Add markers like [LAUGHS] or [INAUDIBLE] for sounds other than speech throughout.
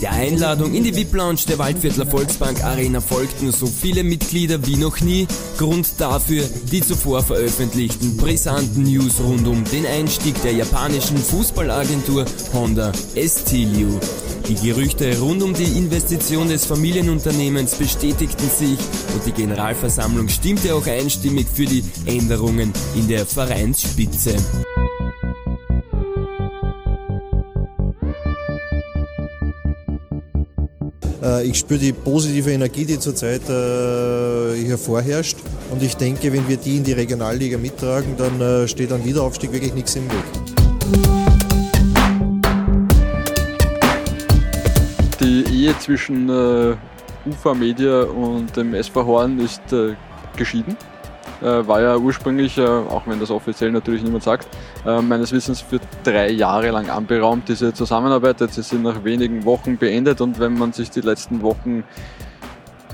Der Einladung in die VIP-Lounge der Waldviertler Volksbank Arena folgten so viele Mitglieder wie noch nie. Grund dafür die zuvor veröffentlichten brisanten News rund um den Einstieg der japanischen Fußballagentur Honda Estilio. Die Gerüchte rund um die Investition des Familienunternehmens bestätigten sich und die Generalversammlung stimmte auch einstimmig für die Änderungen in der Vereinsspitze. Ich spüre die positive Energie, die zurzeit äh, hier vorherrscht. Und ich denke, wenn wir die in die Regionalliga mittragen, dann äh, steht ein Wiederaufstieg wirklich nichts im Weg. Die Ehe zwischen äh, UFA Media und dem SV Horn ist äh, geschieden. Äh, war ja ursprünglich, äh, auch wenn das offiziell natürlich niemand sagt, äh, meines Wissens für drei Jahre lang anberaumt, diese Zusammenarbeit. Jetzt ist sie nach wenigen Wochen beendet und wenn man sich die letzten Wochen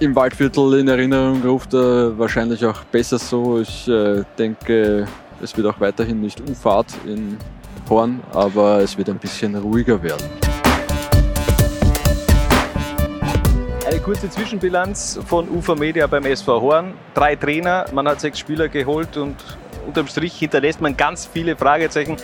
im Waldviertel in Erinnerung ruft, wahrscheinlich auch besser so. Ich denke, es wird auch weiterhin nicht U-Fahrt in Horn, aber es wird ein bisschen ruhiger werden. Kurze Zwischenbilanz von UFA Media beim SV Horn. Drei Trainer, man hat sechs Spieler geholt und unterm Strich hinterlässt man ganz viele Fragezeichen.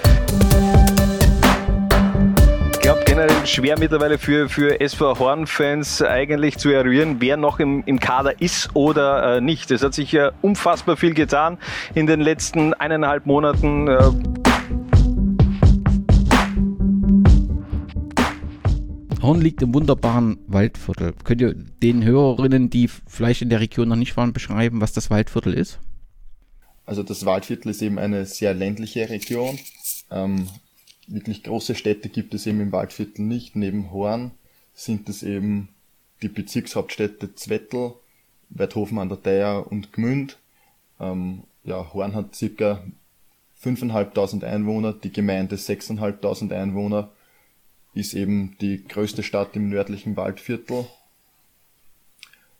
Ich glaube generell schwer mittlerweile für, für SV Horn-Fans eigentlich zu eruieren, wer noch im, im Kader ist oder äh, nicht. Es hat sich ja unfassbar viel getan in den letzten eineinhalb Monaten. Äh, Horn liegt im wunderbaren Waldviertel. Könnt ihr den Hörerinnen, die vielleicht in der Region noch nicht waren, beschreiben, was das Waldviertel ist? Also das Waldviertel ist eben eine sehr ländliche Region. Ähm, wirklich große Städte gibt es eben im Waldviertel nicht. Neben Horn sind es eben die Bezirkshauptstädte Zwettl, Weidhofen an der Theier und Gmünd. Ähm, ja, Horn hat circa 5.500 Einwohner, die Gemeinde 6.500 Einwohner ist eben die größte Stadt im nördlichen Waldviertel.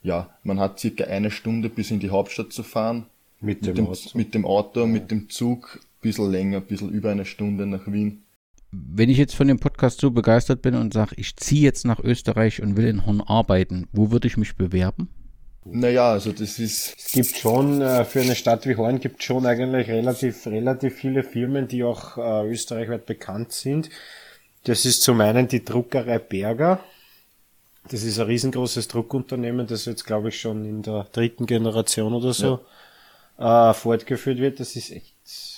Ja, man hat circa eine Stunde bis in die Hauptstadt zu fahren. Mit, mit dem, Auto? Mit dem Auto, ja. mit dem Zug, bisschen länger, bisschen über eine Stunde nach Wien. Wenn ich jetzt von dem Podcast so begeistert bin und sage, ich ziehe jetzt nach Österreich und will in Horn arbeiten, wo würde ich mich bewerben? Naja, also das ist. Es gibt schon, äh, für eine Stadt wie Horn gibt schon eigentlich relativ, relativ viele Firmen, die auch äh, österreichweit bekannt sind. Das ist zum einen die Druckerei Berger. Das ist ein riesengroßes Druckunternehmen, das jetzt, glaube ich, schon in der dritten Generation oder so ja. äh, fortgeführt wird. Das ist echt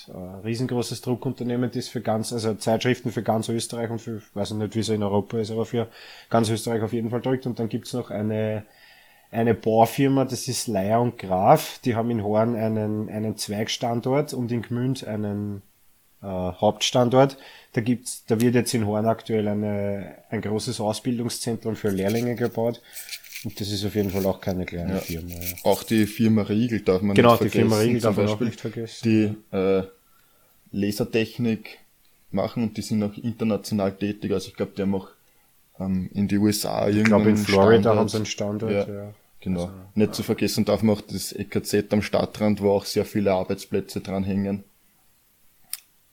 ein riesengroßes Druckunternehmen, das für ganz, also Zeitschriften für ganz Österreich und für, weiß nicht, wie es in Europa ist, aber für ganz Österreich auf jeden Fall druckt. Und dann gibt's noch eine, eine Baufirma, das ist Leier und Graf. Die haben in Horn einen, einen Zweigstandort und in Gmünd einen äh, Hauptstandort. Da gibt's, da wird jetzt in Horn aktuell eine, ein großes Ausbildungszentrum für Lehrlinge gebaut. Und das ist auf jeden Fall auch keine kleine ja. Firma. Ja. Auch die Firma Riegel darf man genau, nicht vergessen. Genau, die Firma Riegel darf man auch nicht vergessen. Die äh, Lasertechnik machen und die sind auch international tätig. Also ich glaube, die haben auch ähm, in die USA Ich glaube, in Florida Standort. haben sie einen Standort. Ja, ja. Genau. Also, nicht ja. zu vergessen darf man auch das EKZ am Stadtrand, wo auch sehr viele Arbeitsplätze dran hängen.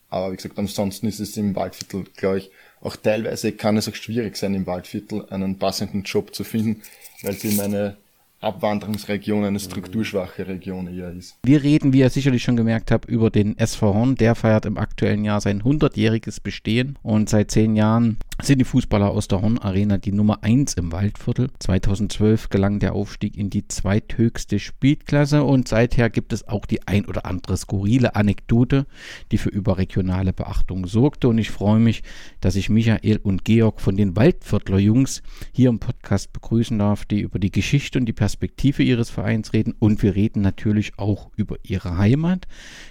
Aber wie gesagt, ansonsten ist es im Waldviertel, glaube ich, auch teilweise kann es auch schwierig sein, im Waldviertel einen passenden Job zu finden, weil es eben eine Abwanderungsregion, eine strukturschwache Region eher ist. Wir reden, wie ihr sicherlich schon gemerkt habt, über den SV Horn. Der feiert im aktuellen Jahr sein 100-jähriges Bestehen und seit zehn Jahren sind die Fußballer aus der Horn Arena die Nummer 1 im Waldviertel. 2012 gelang der Aufstieg in die zweithöchste Spielklasse und seither gibt es auch die ein oder andere skurrile Anekdote, die für überregionale Beachtung sorgte und ich freue mich, dass ich Michael und Georg von den Waldviertler Jungs hier im Podcast begrüßen darf, die über die Geschichte und die Perspektive ihres Vereins reden und wir reden natürlich auch über ihre Heimat.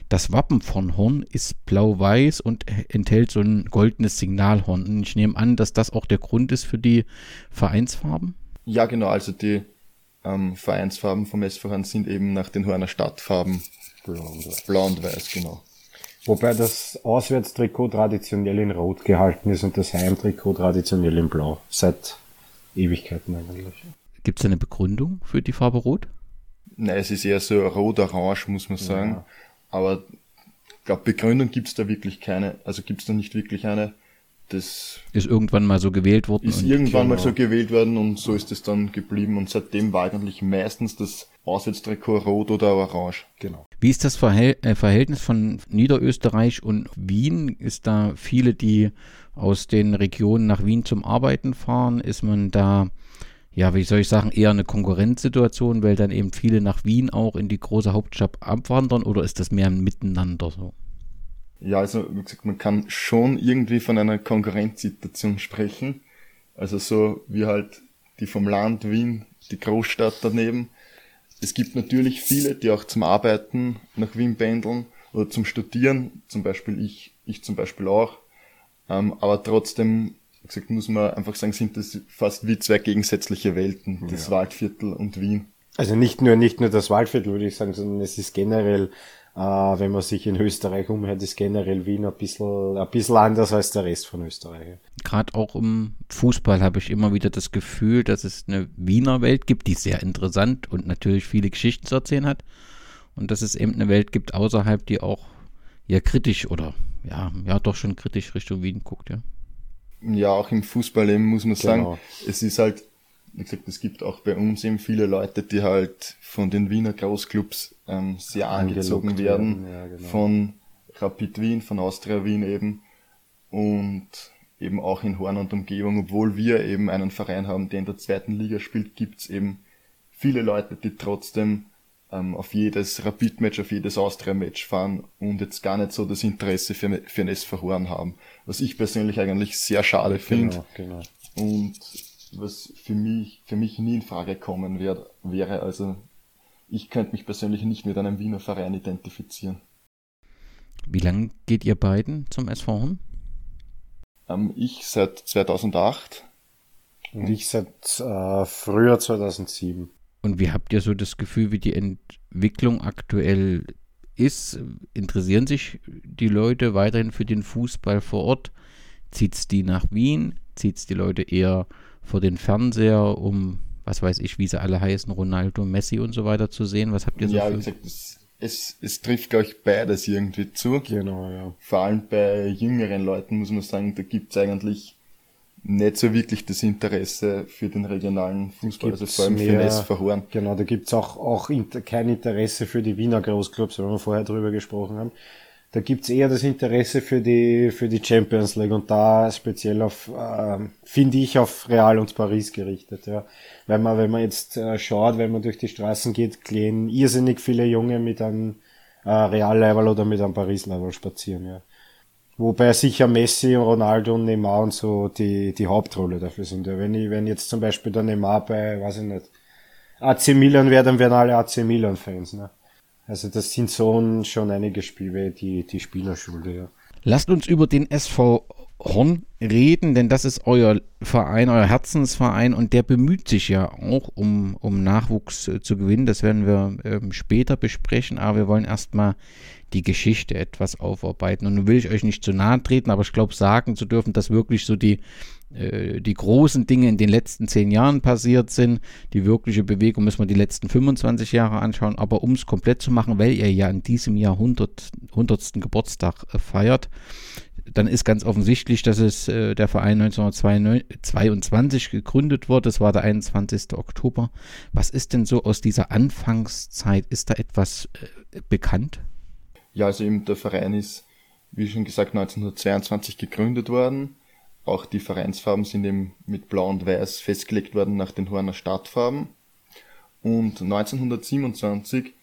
Das Wappen von Horn ist blau-weiß und enthält so ein goldenes Signalhorn. Ich nehme an, dass das auch der Grund ist für die Vereinsfarben? Ja, genau. Also die ähm, Vereinsfarben vom SV Horn sind eben nach den Horner Stadtfarben blau und weiß, blau und weiß genau. Wobei das Auswärtstrikot traditionell in Rot gehalten ist und das Heimtrikot traditionell in Blau. Seit Ewigkeiten eigentlich. Gibt es eine Begründung für die Farbe Rot? Nein, es ist eher so rot-orange, muss man sagen. Ja. Aber ich glaube, Begründung gibt es da wirklich keine. Also gibt es da nicht wirklich eine. Das ist irgendwann mal so gewählt worden. Ist irgendwann genau. mal so gewählt worden und so ist es dann geblieben. Und seitdem war eigentlich meistens das Auswärtstrikot rot oder orange. Genau. Wie ist das äh, Verhältnis von Niederösterreich und Wien? Ist da viele, die aus den Regionen nach Wien zum Arbeiten fahren? Ist man da ja, wie soll ich sagen, eher eine Konkurrenzsituation, weil dann eben viele nach Wien auch in die große Hauptstadt abwandern oder ist das mehr ein Miteinander so? Ja, also wie gesagt, man kann schon irgendwie von einer Konkurrenzsituation sprechen. Also so wie halt die vom Land Wien, die Großstadt daneben. Es gibt natürlich viele, die auch zum Arbeiten nach Wien pendeln oder zum Studieren, zum Beispiel ich, ich zum Beispiel auch. Ähm, aber trotzdem wie gesagt, muss man einfach sagen, sind das fast wie zwei gegensätzliche Welten, das ja. Waldviertel und Wien. Also nicht nur, nicht nur das Waldviertel, würde ich sagen, sondern es ist generell, äh, wenn man sich in Österreich umhört, ist generell Wien ein bisschen, ein bisschen anders als der Rest von Österreich. Gerade auch im Fußball habe ich immer wieder das Gefühl, dass es eine Wiener Welt gibt, die sehr interessant und natürlich viele Geschichten zu erzählen hat. Und dass es eben eine Welt gibt außerhalb, die auch ja kritisch oder ja, ja doch schon kritisch Richtung Wien guckt, ja ja auch im Fußball eben muss man sagen, genau. es ist halt, wie gesagt, es gibt auch bei uns eben viele Leute, die halt von den Wiener Großclubs ähm, sehr angezogen werden, werden. Ja, genau. von Rapid Wien, von Austria Wien eben und eben auch in Horn und Umgebung, obwohl wir eben einen Verein haben, der in der zweiten Liga spielt, gibt's eben viele Leute, die trotzdem ähm, auf jedes Rapid-Match, auf jedes Austria-Match fahren und jetzt gar nicht so das Interesse für, für ein SV Horn haben. Was ich persönlich eigentlich sehr schade finde. Genau, genau. Und was für mich, für mich nie in Frage kommen wär, wäre, also ich könnte mich persönlich nicht mit einem Wiener Verein identifizieren. Wie lange geht ihr beiden zum SV Horn? Ähm, ich seit 2008. Und ich seit äh, früher 2007. Und wie habt ihr so das Gefühl, wie die Entwicklung aktuell ist? Interessieren sich die Leute weiterhin für den Fußball vor Ort? Zieht es die nach Wien? Zieht es die Leute eher vor den Fernseher, um, was weiß ich, wie sie alle heißen, Ronaldo, Messi und so weiter zu sehen? Was habt ihr so Ja, wie gesagt, es, es, es trifft, glaube ich, beides irgendwie zu. Genau, ja. Vor allem bei jüngeren Leuten muss man sagen, da gibt es eigentlich nicht so wirklich das Interesse für den regionalen Fußball, also vor allem mehr, für den SV Horn. Genau, da gibt's auch, auch inter, kein Interesse für die Wiener Großclubs, weil wir vorher drüber gesprochen haben. Da gibt's eher das Interesse für die, für die Champions League und da speziell auf, äh, finde ich, auf Real und Paris gerichtet, ja. Weil man, wenn man jetzt äh, schaut, wenn man durch die Straßen geht, gehen irrsinnig viele Junge mit einem äh, Real-Level oder mit einem Paris-Level spazieren, ja. Wobei sicher Messi, Ronaldo und Neymar und so die, die Hauptrolle dafür sind. Ja, wenn ich, wenn jetzt zum Beispiel der Neymar bei, weiß ich nicht, AC Milan wäre, dann wären alle AC Milan Fans, ne? Also das sind so schon einige Spiele, die, die Spielerschule, ja. Lasst uns über den SV Horn reden, denn das ist euer Verein, euer Herzensverein und der bemüht sich ja auch um, um Nachwuchs äh, zu gewinnen. Das werden wir ähm, später besprechen, aber wir wollen erstmal die Geschichte etwas aufarbeiten. Und nun will ich euch nicht zu nahe treten, aber ich glaube, sagen zu dürfen, dass wirklich so die, äh, die großen Dinge in den letzten zehn Jahren passiert sind. Die wirkliche Bewegung müssen wir die letzten 25 Jahre anschauen. Aber um es komplett zu machen, weil ihr ja in diesem Jahr 100, 100. Geburtstag äh, feiert, dann ist ganz offensichtlich, dass es äh, der Verein 1922 gegründet wurde. Das war der 21. Oktober. Was ist denn so aus dieser Anfangszeit? Ist da etwas äh, bekannt? Ja, also eben der Verein ist, wie schon gesagt, 1922 gegründet worden. Auch die Vereinsfarben sind eben mit Blau und Weiß festgelegt worden nach den Horner Stadtfarben. Und 1927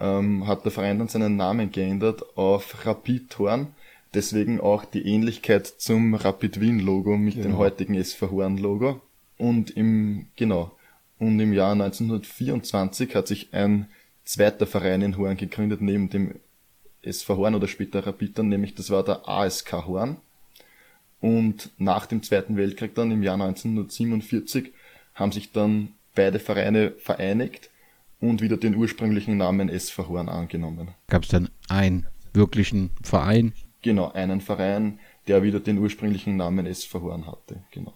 ähm, hat der Verein dann seinen Namen geändert auf Rapid Horn. Deswegen auch die Ähnlichkeit zum Rapid Wien Logo mit genau. dem heutigen SV Horn Logo. Und im, genau. Und im Jahr 1924 hat sich ein zweiter Verein in Horn gegründet, neben dem SV Horn oder später Rapid dann, nämlich das war der ASK Horn. Und nach dem Zweiten Weltkrieg dann im Jahr 1947 haben sich dann beide Vereine vereinigt und wieder den ursprünglichen Namen SV Horn angenommen. Gab es dann einen wirklichen Verein? Genau, einen Verein, der wieder den ursprünglichen Namen SV Horn hatte, genau.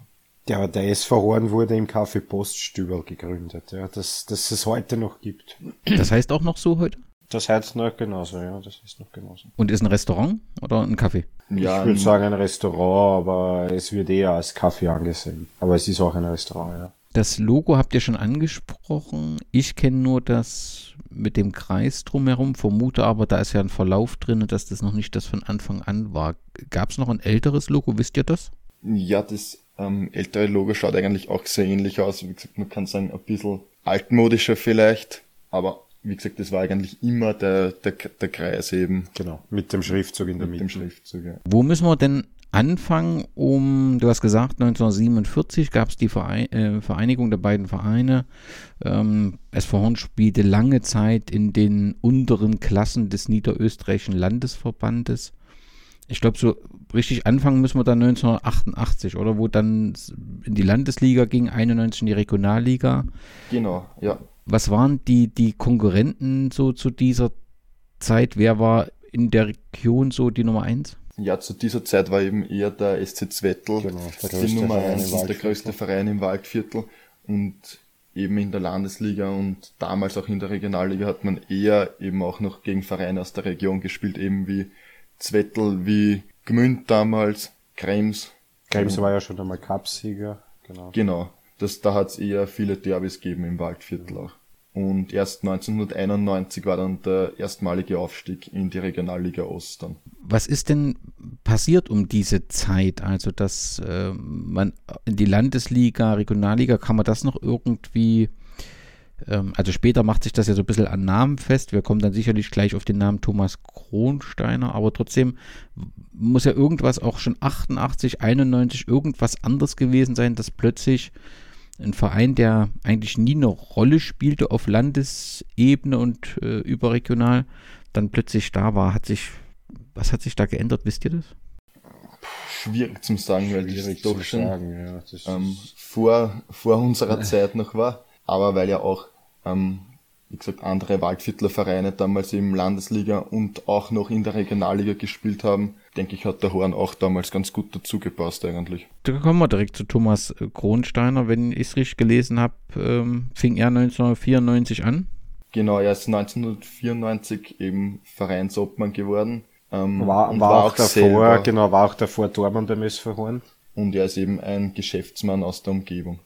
Ja, der SV Horn wurde im Café Poststübel gegründet, ja, dass, dass es heute noch gibt. Das heißt auch noch so heute? Das heißt noch genauso, ja, das ist noch genauso. Und ist ein Restaurant oder ein Kaffee? Ja, ich würde sagen ein Restaurant, aber es wird eher als Kaffee angesehen. Aber es ist auch ein Restaurant, ja. Das Logo habt ihr schon angesprochen. Ich kenne nur das mit dem Kreis drumherum, vermute aber, da ist ja ein Verlauf drin, dass das noch nicht das von Anfang an war. Gab es noch ein älteres Logo, wisst ihr das? Ja, das ähm, ältere Logo schaut eigentlich auch sehr ähnlich aus. Wie gesagt, man kann sagen, ein bisschen altmodischer vielleicht, aber wie gesagt, das war eigentlich immer der, der, der Kreis eben. Genau, mit dem Schriftzug in der Mitte. Mit dem Schriftzug, ja. Wo müssen wir denn Anfang um, du hast gesagt, 1947 gab es die Verein, äh, Vereinigung der beiden Vereine. Ähm, SV Horn spielte lange Zeit in den unteren Klassen des Niederösterreichischen Landesverbandes. Ich glaube, so richtig anfangen müssen wir dann 1988, oder? Wo dann in die Landesliga ging, 91 in die Regionalliga. Genau, ja. Was waren die, die Konkurrenten so zu dieser Zeit? Wer war in der Region so die Nummer 1? Ja, zu dieser Zeit war eben eher der SC Zwettel genau, die Nummer eins und der größte Verein im Waldviertel. Und eben in der Landesliga und damals auch in der Regionalliga hat man eher eben auch noch gegen Vereine aus der Region gespielt, eben wie Zwettel, wie Gmünd damals, Krems. Krems war ja schon einmal Cupsieger, genau. Genau. Das, da hat es eher viele Derbys gegeben im Waldviertel auch. Und erst 1991 war dann der erstmalige Aufstieg in die Regionalliga Ost dann. Was ist denn passiert um diese Zeit? Also, dass äh, man in die Landesliga, Regionalliga, kann man das noch irgendwie, ähm, also später macht sich das ja so ein bisschen an Namen fest. Wir kommen dann sicherlich gleich auf den Namen Thomas Kronsteiner, aber trotzdem muss ja irgendwas auch schon 88, 91 irgendwas anderes gewesen sein, dass plötzlich ein Verein, der eigentlich nie eine Rolle spielte auf Landesebene und äh, überregional, dann plötzlich da war. Hat sich, was hat sich da geändert, wisst ihr das? Schwierig zu sagen, weil das doch schon sagen, ja, ähm, vor, vor unserer Zeit noch war, aber weil ja auch ähm, wie gesagt, andere Waldviertler damals im Landesliga und auch noch in der Regionalliga gespielt haben, denke ich, hat der Horn auch damals ganz gut dazu gepasst eigentlich. Da kommen wir direkt zu Thomas Kronsteiner. Wenn ich es richtig gelesen habe, ähm, fing er 1994 an. Genau, er ist 1994 eben Vereinsobmann geworden. Ähm, war, war, war, auch davor, selber, genau, war auch davor Tormann beim SV Horn. Und er ist eben ein Geschäftsmann aus der Umgebung.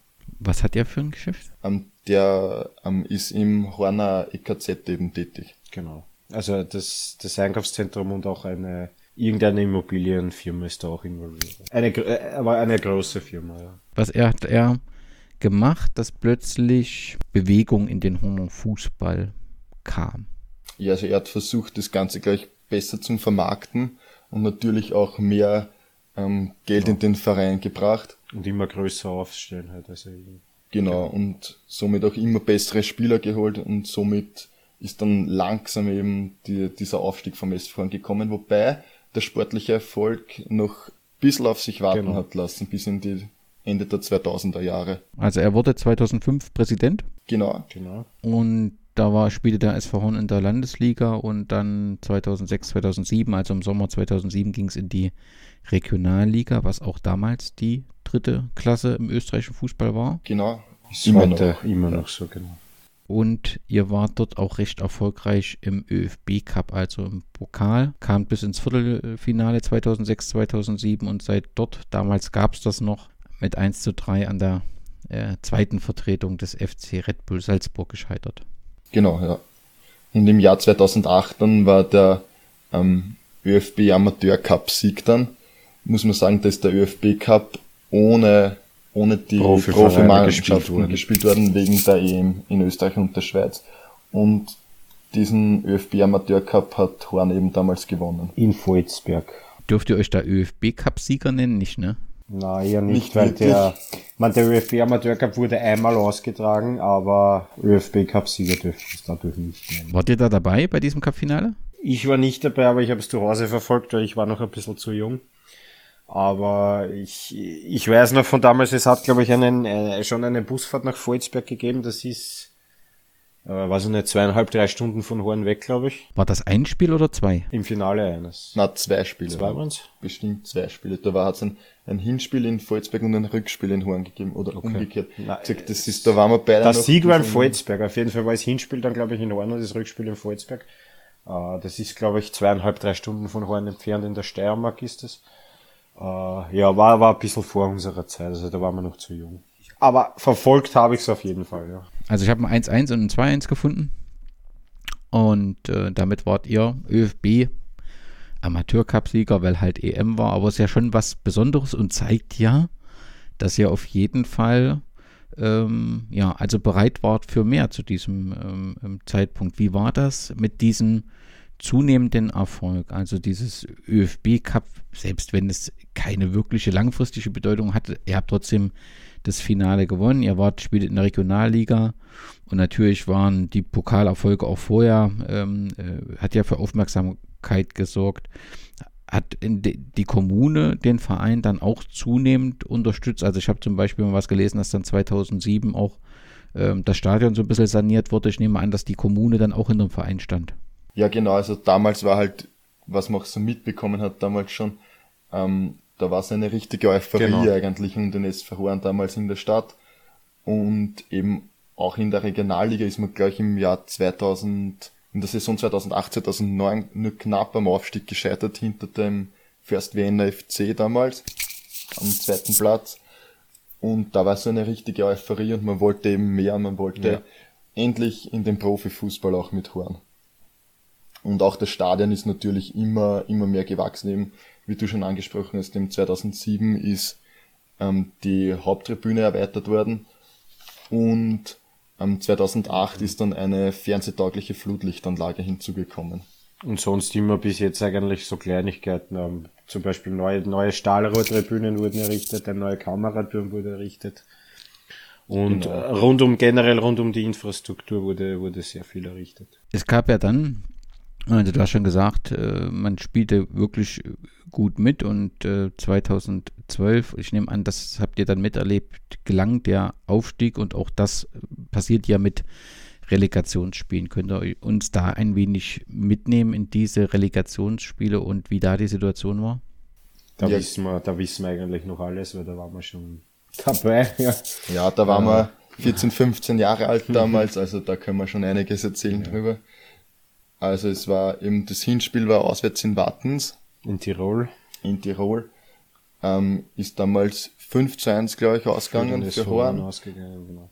Was hat er für ein Geschäft? Ähm, der ähm, ist im Horner EKZ eben tätig. Genau. Also das, das Einkaufszentrum und auch eine irgendeine Immobilienfirma ist da auch involviert. Eine, äh, aber eine große Firma, ja. Was er hat er gemacht, dass plötzlich Bewegung in den Horner Fußball kam? Ja, also er hat versucht, das Ganze gleich besser zu vermarkten und natürlich auch mehr ähm, Geld ja. in den Verein gebracht. Und immer größer aufstellen halt. Also genau, und somit auch immer bessere Spieler geholt und somit ist dann langsam eben die, dieser Aufstieg vom SV gekommen, wobei der sportliche Erfolg noch ein bisschen auf sich warten genau. hat lassen, bis in die Ende der 2000er Jahre. Also er wurde 2005 Präsident? Genau. genau. Und da war, spielte der SV Horn in der Landesliga und dann 2006, 2007, also im Sommer 2007 ging es in die Regionalliga, was auch damals die dritte Klasse im österreichischen Fußball war. Genau. Ist immer noch. immer noch so, genau. und ihr wart dort auch recht erfolgreich im ÖFB Cup, also im Pokal. Kam bis ins Viertelfinale 2006, 2007 und seit dort, damals gab es das noch, mit 1 zu 3 an der äh, zweiten Vertretung des FC Red Bull Salzburg gescheitert. Genau, ja. In dem Jahr 2008 dann war der ähm, ÖFB Amateur Cup Sieg dann. Muss man sagen, dass der ÖFB Cup ohne ohne die Profimannschaften Profi gespielt worden wegen der EM in Österreich und der Schweiz. Und diesen ÖFB Amateur Cup hat Horn eben damals gewonnen. In Volzberg. Dürft ihr euch da ÖFB Cup Sieger nennen, nicht, ne? Nein, ja nicht, nicht weil wirklich. der, man, der ÖFB Amateur Cup wurde einmal ausgetragen, aber ÖFB Cup Sieger dürfte es dadurch nicht nennen. Wart ihr da dabei bei diesem Cup-Finale? Ich war nicht dabei, aber ich habe es zu Hause verfolgt, weil ich war noch ein bisschen zu jung. Aber ich, ich weiß noch von damals, es hat, glaube ich, einen, äh, schon eine Busfahrt nach Volzberg gegeben. Das ist, äh, weiß ich nicht, zweieinhalb, drei Stunden von Horn weg, glaube ich. War das ein Spiel oder zwei? Im Finale eines. Na, zwei Spiele. Zwei waren's? Bestimmt zwei Spiele. Da war, hat's ein, ein Hinspiel in Volzberg und ein Rückspiel in Horn gegeben, oder okay. umgekehrt. Na, das ist, da waren wir beide Das Sieg war in Volzberg. Auf jeden Fall war das Hinspiel dann, glaube ich, in Horn und das Rückspiel in Volzberg. Uh, das ist, glaube ich, zweieinhalb, drei Stunden von Horn entfernt in der Steiermark ist es. Äh, ja, war, war ein bisschen vor unserer Zeit, also da waren wir noch zu jung. Aber verfolgt habe ich es auf jeden Fall, ja. Also ich habe ein 1-1 und ein 2-1 gefunden. Und äh, damit wart ihr ÖFB Amateurcup-Sieger, weil halt EM war. Aber es ist ja schon was Besonderes und zeigt ja, dass ihr auf jeden Fall ähm, ja, also bereit wart für mehr zu diesem ähm, Zeitpunkt. Wie war das mit diesem zunehmenden Erfolg? Also dieses ÖFB Cup, selbst wenn es keine wirkliche langfristige Bedeutung hatte. Ihr habt trotzdem das Finale gewonnen. Ihr wart spielt in der Regionalliga und natürlich waren die Pokalerfolge auch vorher, ähm, äh, hat ja für Aufmerksamkeit gesorgt. Hat die Kommune den Verein dann auch zunehmend unterstützt? Also ich habe zum Beispiel mal was gelesen, dass dann 2007 auch ähm, das Stadion so ein bisschen saniert wurde. Ich nehme an, dass die Kommune dann auch in dem Verein stand. Ja, genau. Also damals war halt, was man auch so mitbekommen hat, damals schon, ähm, da war es eine richtige Euphorie genau. eigentlich um den SV Horn damals in der Stadt. Und eben auch in der Regionalliga ist man gleich im Jahr 2000, in der Saison 2008, 2009 nur knapp am Aufstieg gescheitert hinter dem First Wiener FC damals, am zweiten Platz. Und da war so eine richtige Euphorie und man wollte eben mehr, man wollte ja. endlich in den Profifußball auch mit Horn. Und auch das Stadion ist natürlich immer, immer mehr gewachsen. Eben wie du schon angesprochen hast, im 2007 ist ähm, die Haupttribüne erweitert worden und ähm, 2008 ist dann eine fernsehtaugliche Flutlichtanlage hinzugekommen. Und sonst immer bis jetzt eigentlich so Kleinigkeiten. Ähm, zum Beispiel neue, neue Stahlrohrtribünen wurden errichtet, ein neuer Kameraturm wurde errichtet. Und genau. rund um, generell rund um die Infrastruktur wurde, wurde sehr viel errichtet. Es gab ja dann also du hast schon gesagt, äh, man spielte wirklich gut mit und äh, 2012, ich nehme an, das habt ihr dann miterlebt, gelang der Aufstieg und auch das passiert ja mit Relegationsspielen. Könnt ihr uns da ein wenig mitnehmen in diese Relegationsspiele und wie da die Situation war? Da, ja. wissen, wir, da wissen wir eigentlich noch alles, weil da waren wir schon dabei. Ja, ja da waren wir 14, 15 Jahre alt damals, also da können wir schon einiges erzählen ja. drüber. Also es war eben, das Hinspiel war auswärts in Wattens. In Tirol. In Tirol. Ähm, ist damals 5 zu 1, glaube ich, ausgegangen für, Horn. Ausgegangen, genau.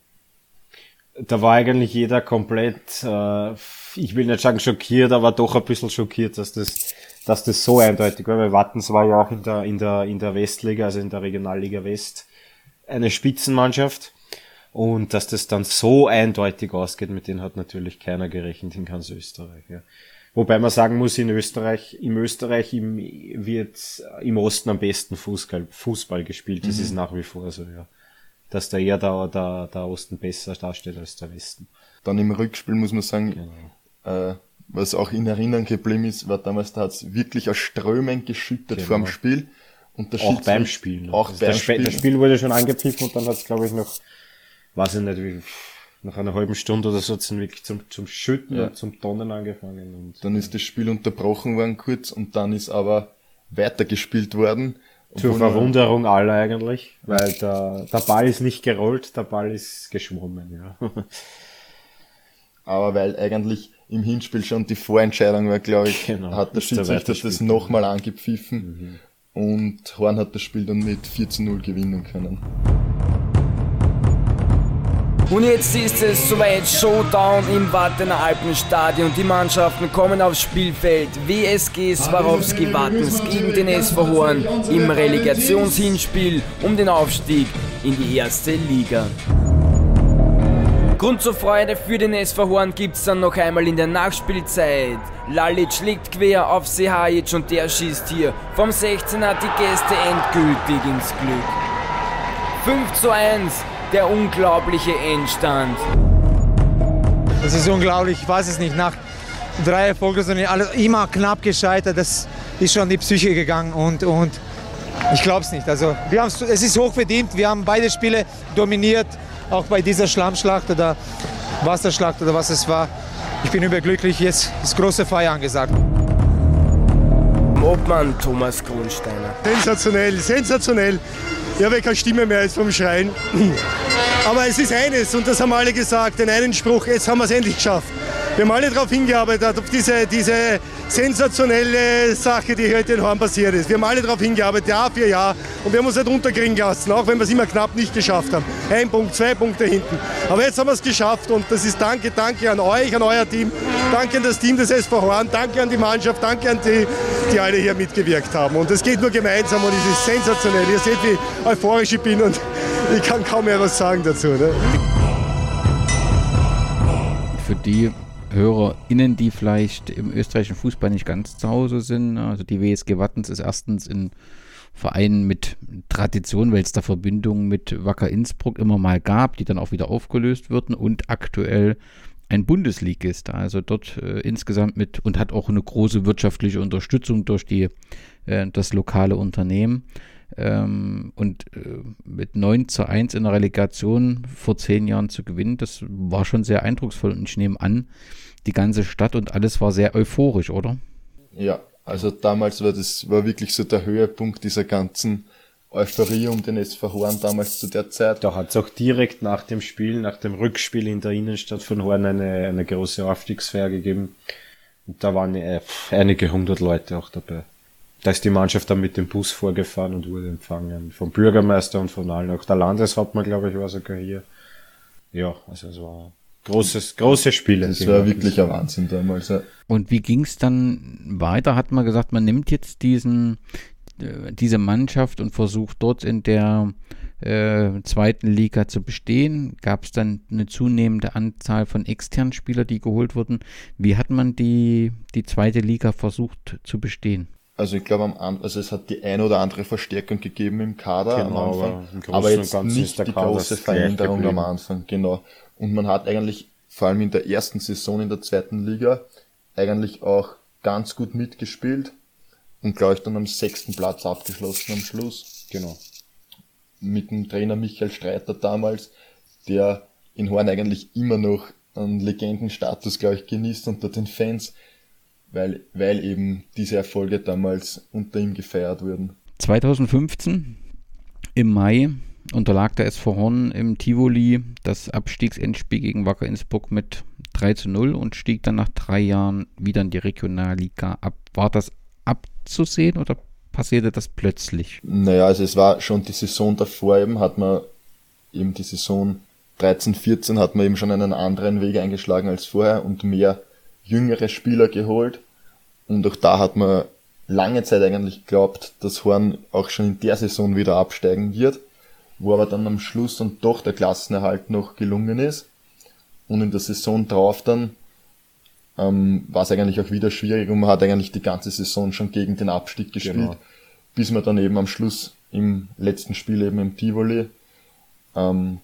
Da war eigentlich jeder komplett, äh, ich will nicht sagen schockiert, aber doch ein bisschen schockiert, dass das, dass das so eindeutig war, weil Wattens war ja auch in der, in der, in der Westliga, also in der Regionalliga West, eine Spitzenmannschaft. Und dass das dann so eindeutig ausgeht, mit denen hat natürlich keiner gerechnet in ganz Österreich. Ja. Wobei man sagen muss, in Österreich, im Österreich im, wird im Osten am besten Fußball, Fußball gespielt. Das mhm. ist nach wie vor so, ja. Dass da eher der, der, der Osten besser dasteht als der Westen. Dann im Rückspiel muss man sagen, genau. äh, was auch in Erinnerung geblieben ist, war damals, da hat es wirklich ein Strömen geschüttet genau. vor dem Spiel. Und auch beim Spiel. Auch also beim Spiel. Das Spiel wurde schon angepfiffen und dann hat es, glaube ich, noch weiß ich nicht, wie, nach einer halben Stunde oder so sind wirklich zum, zum Schütten ja. und zum Tonnen angefangen. Und, dann ist das Spiel unterbrochen worden kurz und dann ist aber weitergespielt worden. Zur Verwunderung aller eigentlich, weil der, der Ball ist nicht gerollt, der Ball ist geschwommen, ja. Aber weil eigentlich im Hinspiel schon die Vorentscheidung war, glaube ich, genau, hat der Schiedsrichter das nochmal angepfiffen mhm. und Horn hat das Spiel dann mit 4 zu 0 gewinnen können. Und jetzt ist es soweit Showdown im Wartener Alpenstadion. Die Mannschaften kommen aufs Spielfeld. WSG Swarovski Wattens gegen den SV Horn im Relegationshinspiel um den Aufstieg in die erste Liga. Grund zur Freude für den SV Horn gibt's dann noch einmal in der Nachspielzeit. Lalic liegt quer auf Sehajic und der schießt hier vom 16er die Gäste endgültig ins Glück. 5 zu 1 der unglaubliche Endstand. Das ist unglaublich, ich weiß es nicht. Nach drei Erfolgen sind alles immer knapp gescheitert. Das ist schon in die Psyche gegangen und, und ich glaube es nicht. Also wir es ist hochverdient. Wir haben beide Spiele dominiert, auch bei dieser Schlammschlacht oder Wasserschlacht oder was es war. Ich bin überglücklich. Jetzt ist große Feier angesagt. Obmann Thomas Grunsteiner. Sensationell, sensationell. Ich habe keine Stimme mehr jetzt vom Schreien. [CLEARS THROAT] Aber es ist eines, und das haben alle gesagt, den einen Spruch, jetzt haben wir es endlich geschafft. Wir haben alle darauf hingearbeitet, auf diese, diese sensationelle Sache, die heute in Horn passiert ist. Wir haben alle darauf hingearbeitet, Jahr für Jahr. Und wir haben uns nicht unterkriegen lassen, auch wenn wir es immer knapp nicht geschafft haben. Ein Punkt, zwei Punkte hinten. Aber jetzt haben wir es geschafft und das ist Danke, danke an euch, an euer Team. Danke an das Team des SV Horn, danke an die Mannschaft, danke an die, die alle hier mitgewirkt haben. Und es geht nur gemeinsam und es ist sensationell. Ihr seht, wie euphorisch ich bin und ich kann kaum mehr was sagen dazu. Ne? Für die HörerInnen, die vielleicht im österreichischen Fußball nicht ganz zu Hause sind. Also die WSG Wattens ist erstens in Vereinen mit Tradition, weil es da Verbindungen mit Wacker Innsbruck immer mal gab, die dann auch wieder aufgelöst würden und aktuell ein Bundesligist, also dort äh, insgesamt mit und hat auch eine große wirtschaftliche Unterstützung durch die, äh, das lokale Unternehmen. Ähm, und äh, mit 9 zu 1 in der Relegation vor zehn Jahren zu gewinnen, das war schon sehr eindrucksvoll. Und ich nehme an, die ganze Stadt und alles war sehr euphorisch, oder? Ja, also damals war das war wirklich so der Höhepunkt dieser ganzen Euphorie um den SV Horn damals zu der Zeit. Da hat es auch direkt nach dem Spiel, nach dem Rückspiel in der Innenstadt von Horn eine, eine große Aufstiegsfeier gegeben. Und da waren äh, einige hundert Leute auch dabei. Da ist die Mannschaft dann mit dem Bus vorgefahren und wurde empfangen vom Bürgermeister und von allen. Auch der Landeshauptmann, glaube ich, war sogar hier. Ja, also es war großes, große Spiele. Das war wirklich ein Wahnsinn damals. Ja. Und wie ging es dann weiter? Hat man gesagt, man nimmt jetzt diesen, äh, diese Mannschaft und versucht dort in der äh, zweiten Liga zu bestehen. Gab es dann eine zunehmende Anzahl von externen Spielern, die geholt wurden. Wie hat man die, die zweite Liga versucht zu bestehen? Also ich glaube, also es hat die ein oder andere Verstärkung gegeben im Kader genau, am Anfang, aber, aber jetzt nicht die große Veränderung am Anfang, genau. Und man hat eigentlich vor allem in der ersten Saison in der zweiten Liga eigentlich auch ganz gut mitgespielt und glaube ich dann am sechsten Platz abgeschlossen am Schluss. Genau. Mit dem Trainer Michael Streiter damals, der in Horn eigentlich immer noch einen Legendenstatus, glaube ich, genießt unter den Fans weil, weil eben diese Erfolge damals unter ihm gefeiert wurden. 2015 im Mai unterlag der SV Horn im Tivoli das Abstiegsendspiel gegen Wacker Innsbruck mit 3 zu 0 und stieg dann nach drei Jahren wieder in die Regionalliga ab. War das abzusehen oder passierte das plötzlich? Naja, also es war schon die Saison davor eben, hat man eben die Saison 13, 14 hat man eben schon einen anderen Weg eingeschlagen als vorher und mehr jüngere Spieler geholt. Und auch da hat man lange Zeit eigentlich geglaubt, dass Horn auch schon in der Saison wieder absteigen wird, wo aber dann am Schluss dann doch der Klassenerhalt noch gelungen ist. Und in der Saison drauf dann ähm, war es eigentlich auch wieder schwierig und man hat eigentlich die ganze Saison schon gegen den Abstieg gespielt, genau. bis man dann eben am Schluss im letzten Spiel eben im Tivoli ähm,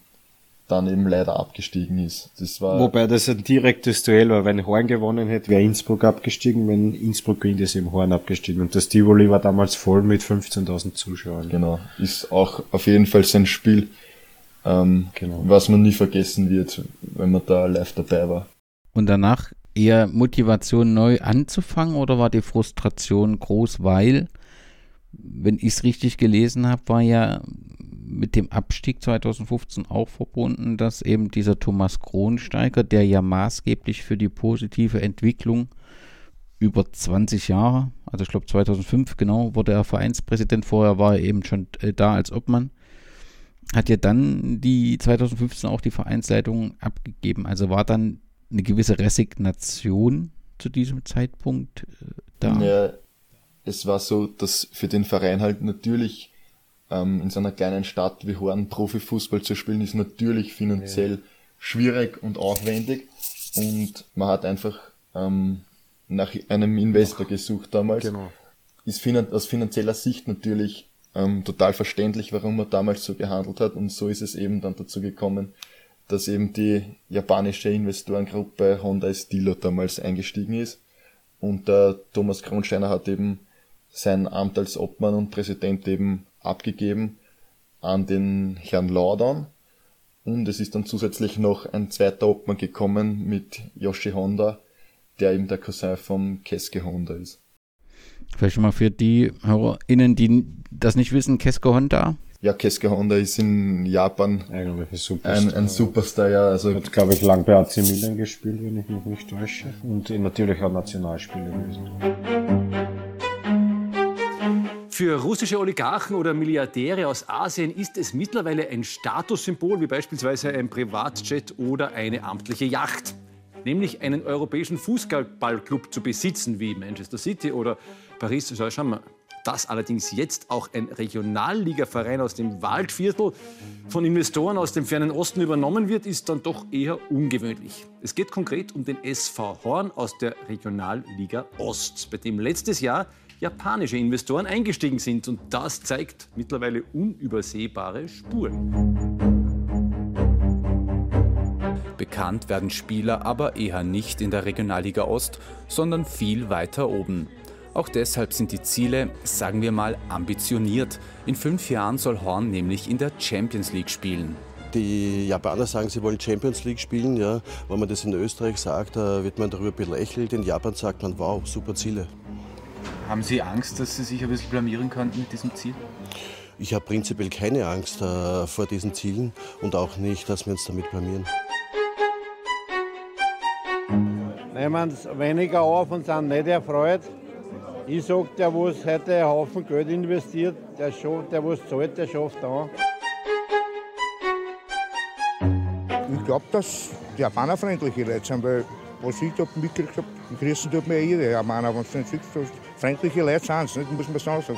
dann eben leider abgestiegen ist. Das war Wobei das ein direktes Duell war. Wenn Horn gewonnen hätte, wäre Innsbruck abgestiegen. Wenn Innsbruck gewinnt, ist eben Horn abgestiegen. Und das Tivoli war damals voll mit 15.000 Zuschauern. Genau. Ist auch auf jeden Fall sein Spiel, ähm, genau. was man nie vergessen wird, wenn man da live dabei war. Und danach eher Motivation neu anzufangen oder war die Frustration groß, weil, wenn ich es richtig gelesen habe, war ja mit dem Abstieg 2015 auch verbunden, dass eben dieser Thomas Kronsteiger, der ja maßgeblich für die positive Entwicklung über 20 Jahre, also ich glaube 2005 genau, wurde er Vereinspräsident, vorher war er eben schon äh, da als Obmann, hat ja dann die 2015 auch die Vereinsleitung abgegeben. Also war dann eine gewisse Resignation zu diesem Zeitpunkt äh, da? Ja, es war so, dass für den Verein halt natürlich ähm, in so einer kleinen Stadt wie Horn Profifußball zu spielen, ist natürlich finanziell ja. schwierig und aufwendig. Und man hat einfach ähm, nach einem Investor gesucht damals. Genau. Ist finan aus finanzieller Sicht natürlich ähm, total verständlich, warum man damals so gehandelt hat. Und so ist es eben dann dazu gekommen, dass eben die japanische Investorengruppe Honda Stilo damals eingestiegen ist. Und der Thomas Kronsteiner hat eben sein Amt als Obmann und Präsident eben abgegeben an den Herrn Laudon. Und es ist dann zusätzlich noch ein zweiter Obmann gekommen mit Yoshi Honda, der eben der Cousin vom Keske Honda ist. Vielleicht mal für die HörerInnen, die das nicht wissen, Keske Honda? Ja, Keske Honda ist in Japan ein Superstar. Ein, ein Superstar, ja. Also hat, glaube ich, lang bei AC Milan gespielt, wenn ich mich nicht täusche. Und natürlich auch Nationalspieler gewesen. Für russische Oligarchen oder Milliardäre aus Asien ist es mittlerweile ein Statussymbol, wie beispielsweise ein Privatjet oder eine amtliche Yacht nämlich einen europäischen Fußballclub zu besitzen, wie Manchester City oder Paris Saint-Germain. Dass allerdings jetzt auch ein Regionalligaverein aus dem Waldviertel von Investoren aus dem fernen Osten übernommen wird, ist dann doch eher ungewöhnlich. Es geht konkret um den SV Horn aus der Regionalliga Ost, bei dem letztes Jahr japanische Investoren eingestiegen sind. Und das zeigt mittlerweile unübersehbare Spuren. Bekannt werden Spieler aber eher nicht in der Regionalliga Ost, sondern viel weiter oben. Auch deshalb sind die Ziele, sagen wir mal, ambitioniert. In fünf Jahren soll Horn nämlich in der Champions League spielen. Die Japaner sagen, sie wollen Champions League spielen. Ja. Wenn man das in Österreich sagt, wird man darüber belächelt. In Japan sagt man, wow, super Ziele. Haben Sie Angst, dass Sie sich ein bisschen blamieren könnten mit diesem Ziel? Ich habe prinzipiell keine Angst äh, vor diesen Zielen und auch nicht, dass wir uns damit blamieren nehmen es weniger auf und sind nicht erfreut. Ich sage, der, was heute einen Haufen Geld investiert, der, schafft, der was zahlt, der schafft auch. Ich glaube, dass die Japaner freundliche Leute sind, weil was ich da mitgekriegt habe, grüßen tut mir jeder Japaner, wenn du siehst, freundliche Leute sind, nicht, muss man sagen.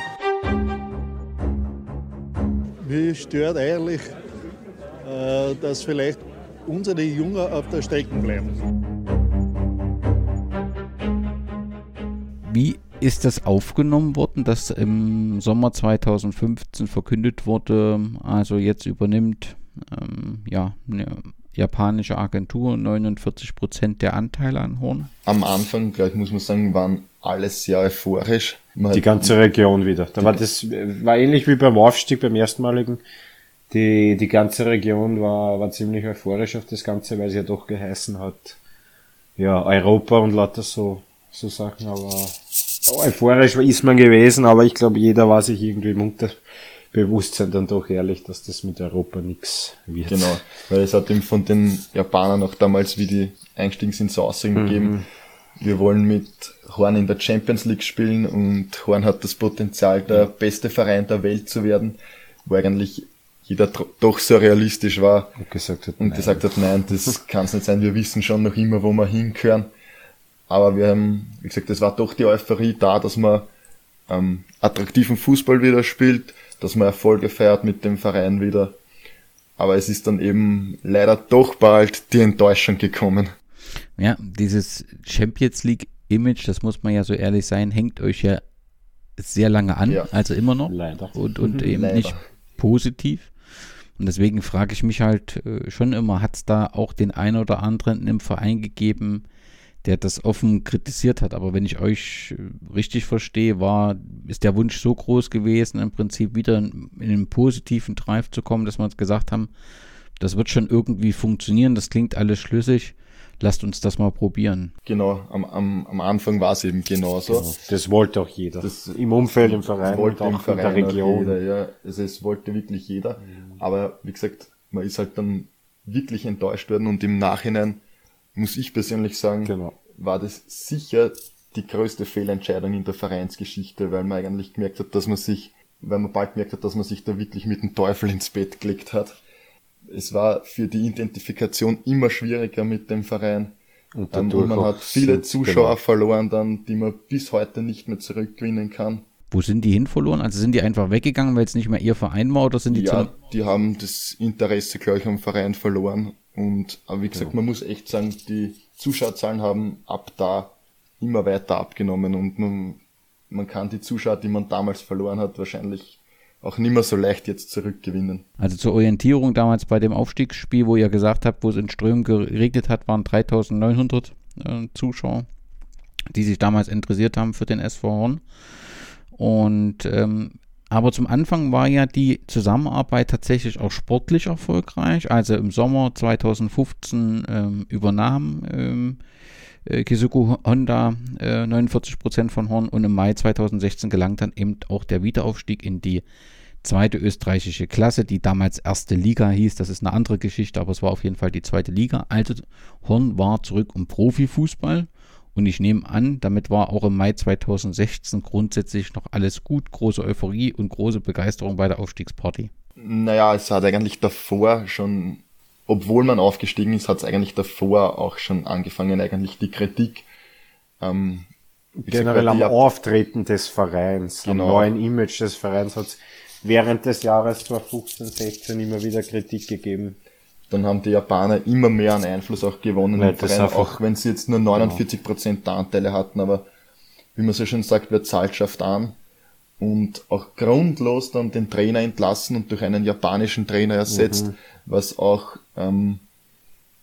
Mich stört eigentlich, äh, dass vielleicht unsere Jungen auf der Strecke bleiben. Wie ist das aufgenommen worden, dass im Sommer 2015 verkündet wurde, also jetzt übernimmt ähm, ja, eine japanische Agentur 49 Prozent der Anteile an Horn? Am Anfang, gleich muss man sagen, waren alles sehr euphorisch. Man die ganze Region wieder. Da war das war ähnlich wie beim Aufstieg, beim erstmaligen. Die, die ganze Region war, war ziemlich euphorisch auf das Ganze, weil es ja doch geheißen hat, ja, Europa und lauter so so Sachen, aber euphorisch ist man gewesen, aber ich glaube, jeder war sich irgendwie im Unterbewusstsein dann doch ehrlich, dass das mit Europa nichts wird. Genau, weil es hat eben von den Japanern auch damals, wie die eingestiegen sind, so Aussagen mhm. gegeben, wir wollen mit Horn in der Champions League spielen und Horn hat das Potenzial, der beste Verein der Welt zu werden, wo eigentlich jeder doch so realistisch war und gesagt hat, und nein. gesagt hat, nein, das [LAUGHS] kann es nicht sein, wir wissen schon noch immer, wo wir hingehören. Aber wir haben, wie gesagt, es war doch die Euphorie da, dass man ähm, attraktiven Fußball wieder spielt, dass man Erfolge feiert mit dem Verein wieder. Aber es ist dann eben leider doch bald die Enttäuschung gekommen. Ja, dieses Champions League Image, das muss man ja so ehrlich sein, hängt euch ja sehr lange an, ja. also immer noch. Leider. Und, und eben Leider. nicht positiv. Und deswegen frage ich mich halt äh, schon immer, hat es da auch den einen oder anderen im Verein gegeben, der das offen kritisiert hat. Aber wenn ich euch äh, richtig verstehe, war, ist der Wunsch so groß gewesen, im Prinzip wieder in, in einen positiven Drive zu kommen, dass wir uns gesagt haben, das wird schon irgendwie funktionieren, das klingt alles schlüssig. lasst uns das mal probieren. Genau, am, am, am Anfang war es eben genauso. Genau. Das wollte auch jeder. Das, Im Umfeld, im Verein, wollte und auch im Verein in der Region. Jeder, ja. Also es wollte wirklich jeder. Aber wie gesagt, man ist halt dann wirklich enttäuscht worden und im Nachhinein muss ich persönlich sagen, genau. war das sicher die größte Fehlentscheidung in der Vereinsgeschichte, weil man eigentlich gemerkt hat, dass man sich, weil man bald gemerkt hat, dass man sich da wirklich mit dem Teufel ins Bett gelegt hat. Es war für die Identifikation immer schwieriger mit dem Verein. Und, ähm, und man hat viele Zuschauer genau. verloren dann, die man bis heute nicht mehr zurückgewinnen kann. Wo sind die hin verloren? Also sind die einfach weggegangen, weil es nicht mehr ihr Verein war oder sind die Ja, die haben das Interesse gleich am Verein verloren. Und aber wie gesagt, ja. man muss echt sagen, die Zuschauerzahlen haben ab da immer weiter abgenommen und man, man kann die Zuschauer, die man damals verloren hat, wahrscheinlich auch nicht mehr so leicht jetzt zurückgewinnen. Also zur Orientierung damals bei dem Aufstiegsspiel, wo ihr gesagt habt, wo es in Strömen geregnet hat, waren 3900 äh, Zuschauer, die sich damals interessiert haben für den SV Horn. Und ähm, aber zum Anfang war ja die Zusammenarbeit tatsächlich auch sportlich erfolgreich. Also im Sommer 2015 ähm, übernahm ähm, äh, Kizuku Honda äh, 49% von Horn und im Mai 2016 gelang dann eben auch der Wiederaufstieg in die zweite österreichische Klasse, die damals erste Liga hieß. Das ist eine andere Geschichte, aber es war auf jeden Fall die zweite Liga. Also Horn war zurück im Profifußball. Und ich nehme an, damit war auch im Mai 2016 grundsätzlich noch alles gut, große Euphorie und große Begeisterung bei der Aufstiegsparty. Naja, es hat eigentlich davor schon obwohl man aufgestiegen ist, hat es eigentlich davor auch schon angefangen, eigentlich die Kritik. Ähm, Generell am Auftreten des Vereins, genau. am neuen Image des Vereins hat es während des Jahres 2015, 16 immer wieder Kritik gegeben. Dann haben die Japaner immer mehr an Einfluss auch gewonnen Nein, im Verein, auch wenn sie jetzt nur 49 Prozent der Anteile hatten, aber wie man so schön sagt, wer zahlt, schafft an. Und auch grundlos dann den Trainer entlassen und durch einen japanischen Trainer ersetzt, mhm. was auch ähm,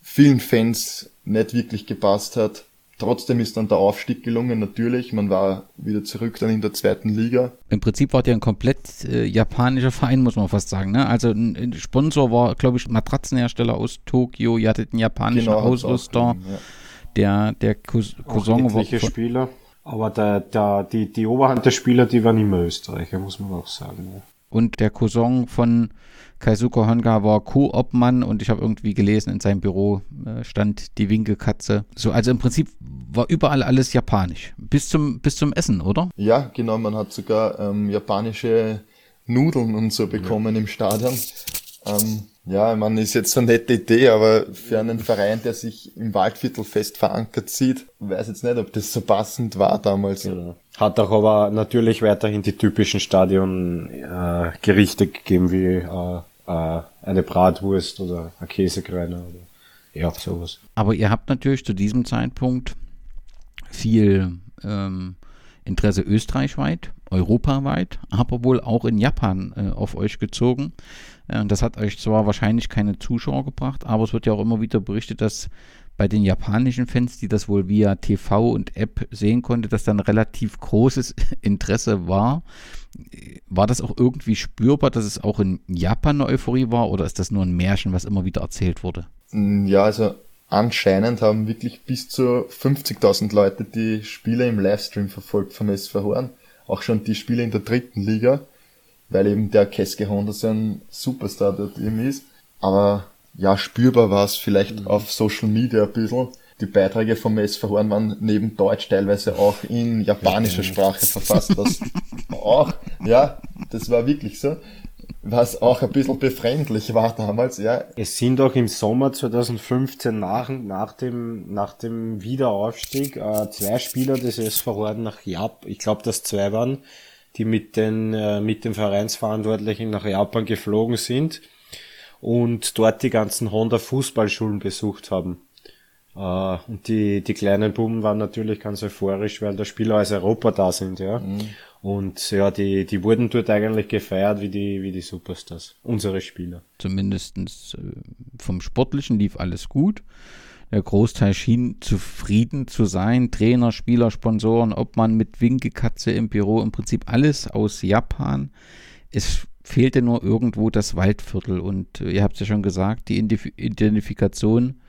vielen Fans nicht wirklich gepasst hat. Trotzdem ist dann der Aufstieg gelungen, natürlich. Man war wieder zurück dann in der zweiten Liga. Im Prinzip war der ein komplett äh, japanischer Verein, muss man fast sagen. Ne? Also ein, ein Sponsor war, glaube ich, Matratzenhersteller aus Tokio. Ihr hattet einen japanischen genau, Ausrüster. Ja. Der, der Cousin war. Spieler. Aber der, der, die, die Oberhand der Spieler, die waren immer Österreicher, muss man auch sagen. Ja. Und der Cousin von Kaisuko Honga war Co-Obmann und ich habe irgendwie gelesen, in seinem Büro äh, stand die Winkelkatze. So, also im Prinzip war überall alles japanisch. Bis zum, bis zum Essen, oder? Ja, genau. Man hat sogar ähm, japanische Nudeln und so bekommen ja. im Stadion. Ähm, ja, man ist jetzt eine nette Idee, aber für einen Verein, der sich im Waldviertel fest verankert sieht, weiß jetzt nicht, ob das so passend war damals. Genau. Hat auch aber natürlich weiterhin die typischen Stadiongerichte äh, gegeben, wie äh, äh, eine Bratwurst oder ein Käsekreiner oder ja, sowas. Aber ihr habt natürlich zu diesem Zeitpunkt viel ähm, Interesse österreichweit, europaweit, aber wohl auch in Japan äh, auf euch gezogen. Äh, das hat euch zwar wahrscheinlich keine Zuschauer gebracht, aber es wird ja auch immer wieder berichtet, dass bei den japanischen Fans, die das wohl via TV und App sehen konnte, dass dann relativ großes [LAUGHS] Interesse war. War das auch irgendwie spürbar, dass es auch in Japan eine Euphorie war oder ist das nur ein Märchen, was immer wieder erzählt wurde? Mm, ja, also anscheinend haben wirklich bis zu 50.000 Leute die Spiele im Livestream verfolgt vom SV Horn. Auch schon die Spiele in der dritten Liga, weil eben der Keske Honda so ein Superstar dort eben ist. Aber ja, spürbar war es vielleicht mhm. auf Social Media ein bisschen. Die Beiträge vom SV Horn waren neben Deutsch teilweise auch in japanischer Sprache verfasst, was auch, ja, das war wirklich so. Was auch ein bisschen befremdlich war damals, ja. Es sind auch im Sommer 2015 nach, nach dem, nach dem Wiederaufstieg äh, zwei Spieler des SV Horn nach Japan, ich glaube, dass zwei waren, die mit den, äh, mit den Vereinsverantwortlichen nach Japan geflogen sind und dort die ganzen Honda Fußballschulen besucht haben. Uh, und die, die kleinen Buben waren natürlich ganz euphorisch, weil da Spieler aus Europa da sind, ja. Mhm. Und ja, die, die wurden dort eigentlich gefeiert wie die, wie die Superstars, unsere Spieler. Zumindestens äh, vom Sportlichen lief alles gut. Der Großteil schien zufrieden zu sein. Trainer, Spieler, Sponsoren, ob man mit Winkekatze im Büro, im Prinzip alles aus Japan. Es fehlte nur irgendwo das Waldviertel. Und äh, ihr habt es ja schon gesagt, die Identifikation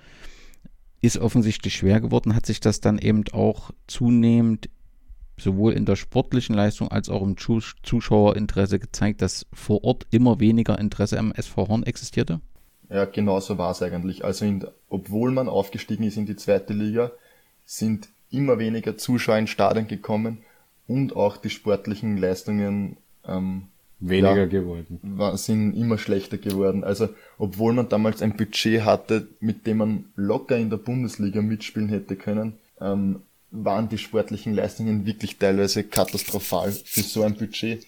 ist offensichtlich schwer geworden. Hat sich das dann eben auch zunehmend sowohl in der sportlichen Leistung als auch im Zuschauerinteresse gezeigt, dass vor Ort immer weniger Interesse am SV Horn existierte? Ja, genau so war es eigentlich. Also in, obwohl man aufgestiegen ist in die zweite Liga, sind immer weniger Zuschauer in Stadion gekommen und auch die sportlichen Leistungen ähm, weniger ja, geworden. War, sind immer schlechter geworden. Also obwohl man damals ein Budget hatte, mit dem man locker in der Bundesliga mitspielen hätte können, ähm, waren die sportlichen Leistungen wirklich teilweise katastrophal für so ein Budget.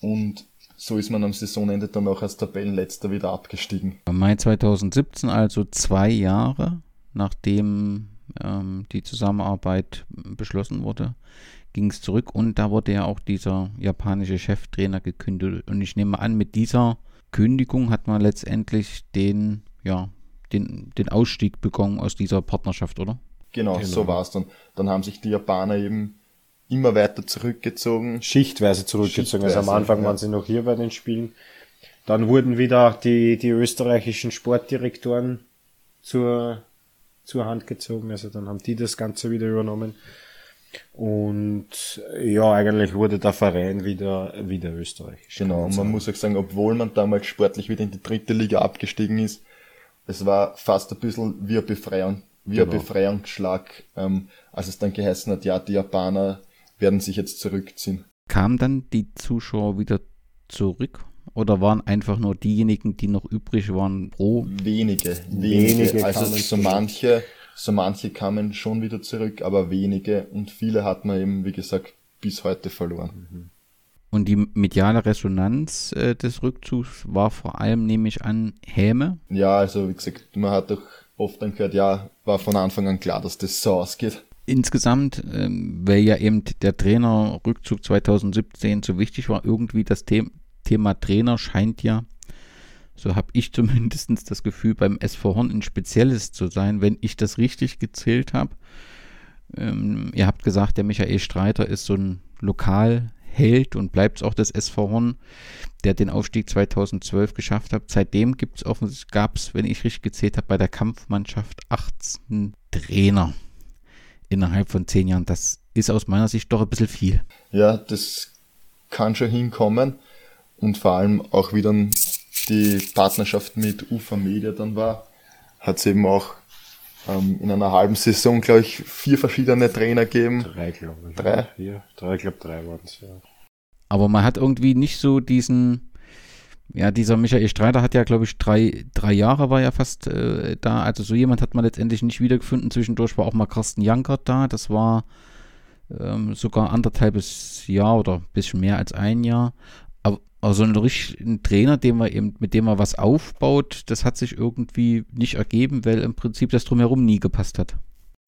Und so ist man am Saisonende dann auch als Tabellenletzter wieder abgestiegen. Mai 2017, also zwei Jahre nachdem ähm, die Zusammenarbeit beschlossen wurde, ging es zurück und da wurde ja auch dieser japanische Cheftrainer gekündigt. Und ich nehme an, mit dieser Kündigung hat man letztendlich den, ja, den, den Ausstieg begonnen aus dieser Partnerschaft, oder? Genau, genau. so war es dann. Dann haben sich die Japaner eben immer weiter zurückgezogen. Schichtweise zurückgezogen. Schichtweise, also am Anfang ja. waren sie noch hier bei den Spielen. Dann wurden wieder die, die österreichischen Sportdirektoren zur, zur Hand gezogen. Also dann haben die das Ganze wieder übernommen. Und ja, eigentlich wurde der Verein wieder, wieder österreichisch. Genau, und man muss auch sagen, obwohl man damals sportlich wieder in die dritte Liga abgestiegen ist, es war fast ein bisschen wie ein Befreiung, wie genau. ein Befreiungsschlag, ähm, als es dann geheißen hat, ja, die Japaner werden sich jetzt zurückziehen. Kamen dann die Zuschauer wieder zurück? Oder waren einfach nur diejenigen, die noch übrig waren, pro? Wenige, wenige. wenige also so manche so manche kamen schon wieder zurück, aber wenige und viele hat man eben, wie gesagt, bis heute verloren. Mhm. Und die mediale Resonanz äh, des Rückzugs war vor allem, nehme ich an, Häme? Ja, also wie gesagt, man hat doch oft dann gehört, ja, war von Anfang an klar, dass das so ausgeht. Insgesamt, ähm, weil ja eben der Trainerrückzug 2017 so wichtig war, irgendwie das The Thema Trainer scheint ja so habe ich [LAUGHS] zumindest das Gefühl, beim SV Horn ein spezielles zu sein, wenn ich das richtig gezählt habe. Ähm, ihr habt gesagt, der Michael Streiter ist so ein Lokalheld und bleibt es auch das SV Horn, der den Aufstieg 2012 geschafft hat. Seitdem gab es, wenn ich richtig gezählt habe, bei der Kampfmannschaft 18 Trainer innerhalb von zehn Jahren. Das ist aus meiner Sicht doch ein bisschen viel. Ja, das kann schon hinkommen und vor allem auch wieder ein die Partnerschaft mit UFA Media dann war, hat es eben auch ähm, in einer halben Saison, glaube ich, vier verschiedene Trainer gegeben. Drei, glaube ich. Drei? Vier, drei, glaube drei waren es, ja. Aber man hat irgendwie nicht so diesen, ja, dieser Michael Streiter hat ja, glaube ich, drei, drei Jahre war ja fast äh, da. Also so jemand hat man letztendlich nicht wiedergefunden. Zwischendurch war auch mal Carsten Jankert da. Das war ähm, sogar anderthalbes Jahr oder ein bisschen mehr als ein Jahr. Also ein richtigen Trainer, dem man eben, mit dem man was aufbaut, das hat sich irgendwie nicht ergeben, weil im Prinzip das drumherum nie gepasst hat.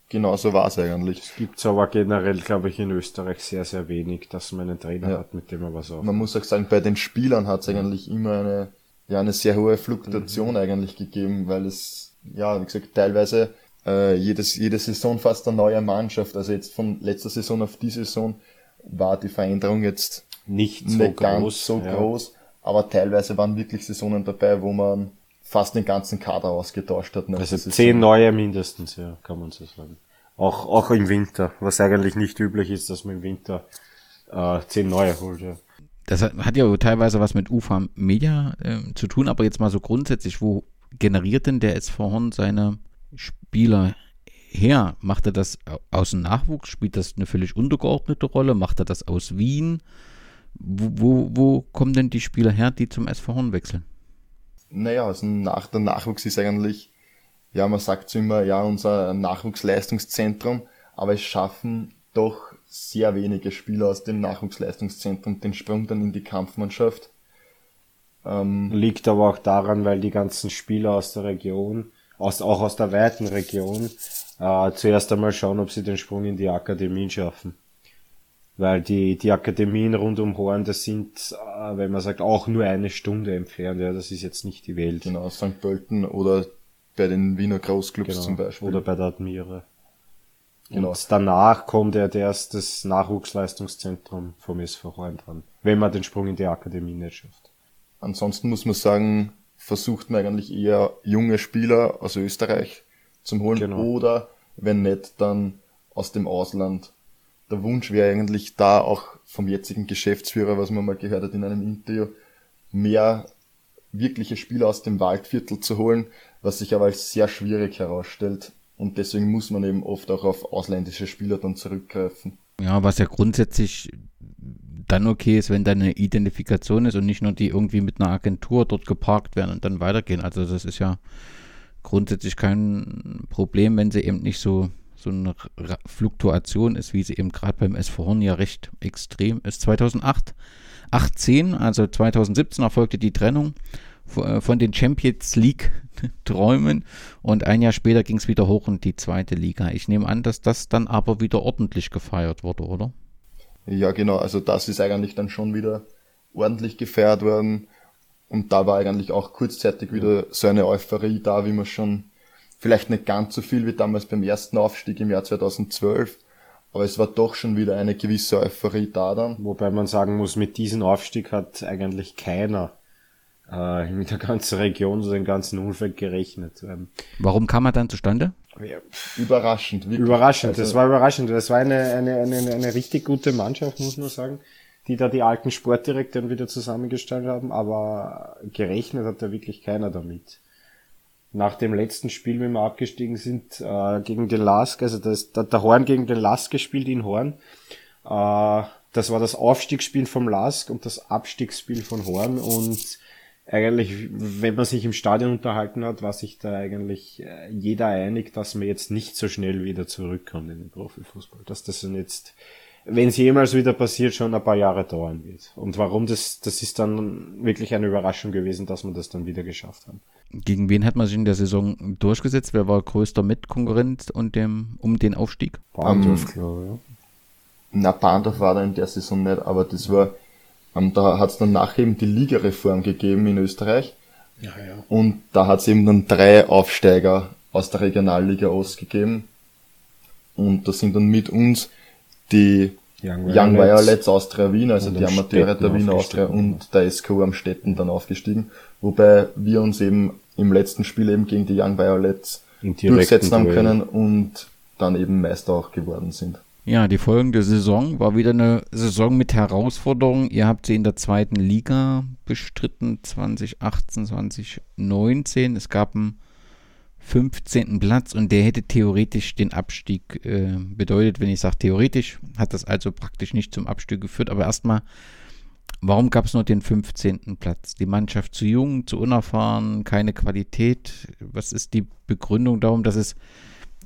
Genau so war es eigentlich. Es gibt aber generell, glaube ich, in Österreich sehr, sehr wenig, dass man einen Trainer ja. hat, mit dem man was aufbaut. Man muss auch sagen, bei den Spielern hat es eigentlich immer eine, ja, eine sehr hohe Fluktuation mhm. eigentlich gegeben, weil es, ja, wie gesagt, teilweise äh, jedes, jede Saison fast eine neue Mannschaft. Also jetzt von letzter Saison auf die Saison war die Veränderung jetzt nicht so nicht groß, so ja. groß, aber teilweise waren wirklich Saisonen dabei, wo man fast den ganzen Kader ausgetauscht hat. Also zehn neue mindestens, ja, kann man so sagen. Auch, auch im Winter, was eigentlich nicht üblich ist, dass man im Winter äh, zehn neue holt. Ja. Das hat, hat ja teilweise was mit UFA Media äh, zu tun, aber jetzt mal so grundsätzlich, wo generiert denn der SV Horn seine Spieler her? Macht er das aus dem Nachwuchs? Spielt das eine völlig untergeordnete Rolle? Macht er das aus Wien? Wo, wo, wo kommen denn die Spieler her, die zum SV Horn wechseln? Naja, also nach, der Nachwuchs ist eigentlich, ja, man sagt so immer, ja, unser Nachwuchsleistungszentrum, aber es schaffen doch sehr wenige Spieler aus dem Nachwuchsleistungszentrum den Sprung dann in die Kampfmannschaft. Ähm, Liegt aber auch daran, weil die ganzen Spieler aus der Region, aus, auch aus der weiten Region, äh, zuerst einmal schauen, ob sie den Sprung in die Akademien schaffen weil die, die Akademien rund um Horn, das sind, äh, wenn man sagt, auch nur eine Stunde entfernt, ja, das ist jetzt nicht die Welt. Genau, St. Pölten oder bei den Wiener Großclubs genau, zum Beispiel. Oder bei der Admira. Genau. Und danach kommt ja erst das Nachwuchsleistungszentrum vom SV Horn dran, wenn man den Sprung in die Akademie nicht schafft. Ansonsten muss man sagen, versucht man eigentlich eher junge Spieler aus Österreich zum Holen Genau. oder wenn nicht, dann aus dem Ausland. Der Wunsch wäre eigentlich da auch vom jetzigen Geschäftsführer, was man mal gehört hat in einem Interview, mehr wirkliche Spieler aus dem Waldviertel zu holen, was sich aber als sehr schwierig herausstellt. Und deswegen muss man eben oft auch auf ausländische Spieler dann zurückgreifen. Ja, was ja grundsätzlich dann okay ist, wenn da eine Identifikation ist und nicht nur die irgendwie mit einer Agentur dort geparkt werden und dann weitergehen. Also das ist ja grundsätzlich kein Problem, wenn sie eben nicht so so eine Ra- Fluktuation ist, wie sie eben gerade beim SV Horn ja recht extrem ist. 2008, 18, also 2017 erfolgte die Trennung äh, von den Champions League [LAUGHS] Träumen und ein Jahr später ging es wieder hoch in die zweite Liga. Ich nehme an, dass das dann aber wieder ordentlich gefeiert wurde, oder? Ja, genau. Also das ist eigentlich dann schon wieder ordentlich gefeiert worden. Und da war eigentlich auch kurzzeitig wieder so eine Euphorie da, wie man schon vielleicht nicht ganz so viel wie damals beim ersten Aufstieg im Jahr 2012. Aber es war doch schon wieder eine gewisse Euphorie da dann. Wobei man sagen muss, mit diesem Aufstieg hat eigentlich keiner äh, mit der ganzen Region, so den ganzen Umfeld gerechnet. Ähm, Warum kam er dann zustande? Überraschend, wirklich. Überraschend, das Also- war überraschend. Das war eine, eine, eine, eine richtig gute Mannschaft, muss man sagen, die da die alten Sportdirektoren wieder zusammengestellt haben, aber gerechnet hat da wirklich keiner damit. Nach dem letzten Spiel, wenn wir abgestiegen sind, äh, gegen den Lask, also das, der Horn gegen den Lask gespielt in Horn. Äh, das war das Aufstiegsspiel vom Lask und das Abstiegsspiel von Horn und eigentlich, wenn man sich im Stadion unterhalten hat, war sich da eigentlich äh, jeder einig, dass man jetzt nicht so schnell wieder zurückkommt in den Profifußball. Dass das jetzt, wenn es jemals wieder passiert, schon ein paar Jahre dauern wird. Und warum das, das ist dann wirklich eine Überraschung gewesen, dass wir das dann wieder geschafft haben. Gegen wen hat man sich in der Saison durchgesetzt? Wer war größter Mitkonkurrent und dem, um den Aufstieg? Bahndorf, glaube ja. Na, Bahndorf war da in der Saison nicht, aber das war, ähm, da hat es dann nachher eben die Ligareform gegeben in Österreich. Ja, ja. Und da hat es eben dann drei Aufsteiger aus der Regionalliga Ost gegeben. Und da sind dann mit uns die Young Young, Violets Violets Austria Wien, also die am Amateure der Wiener Austria und der SKU am Städten dann aufgestiegen. Wobei wir uns eben im letzten Spiel eben gegen die Young Violets durchsetzen haben können und dann eben Meister auch geworden sind. Ja, die folgende Saison war wieder eine Saison mit Herausforderungen. Ihr habt sie in der zweiten Liga bestritten, 2018, 2019. Es gab einen 15. Platz und der hätte theoretisch den Abstieg äh, bedeutet. Wenn ich sage theoretisch, hat das also praktisch nicht zum Abstieg geführt. Aber erstmal, warum gab es nur den 15. Platz? Die Mannschaft zu jung, zu unerfahren, keine Qualität. Was ist die Begründung darum, dass es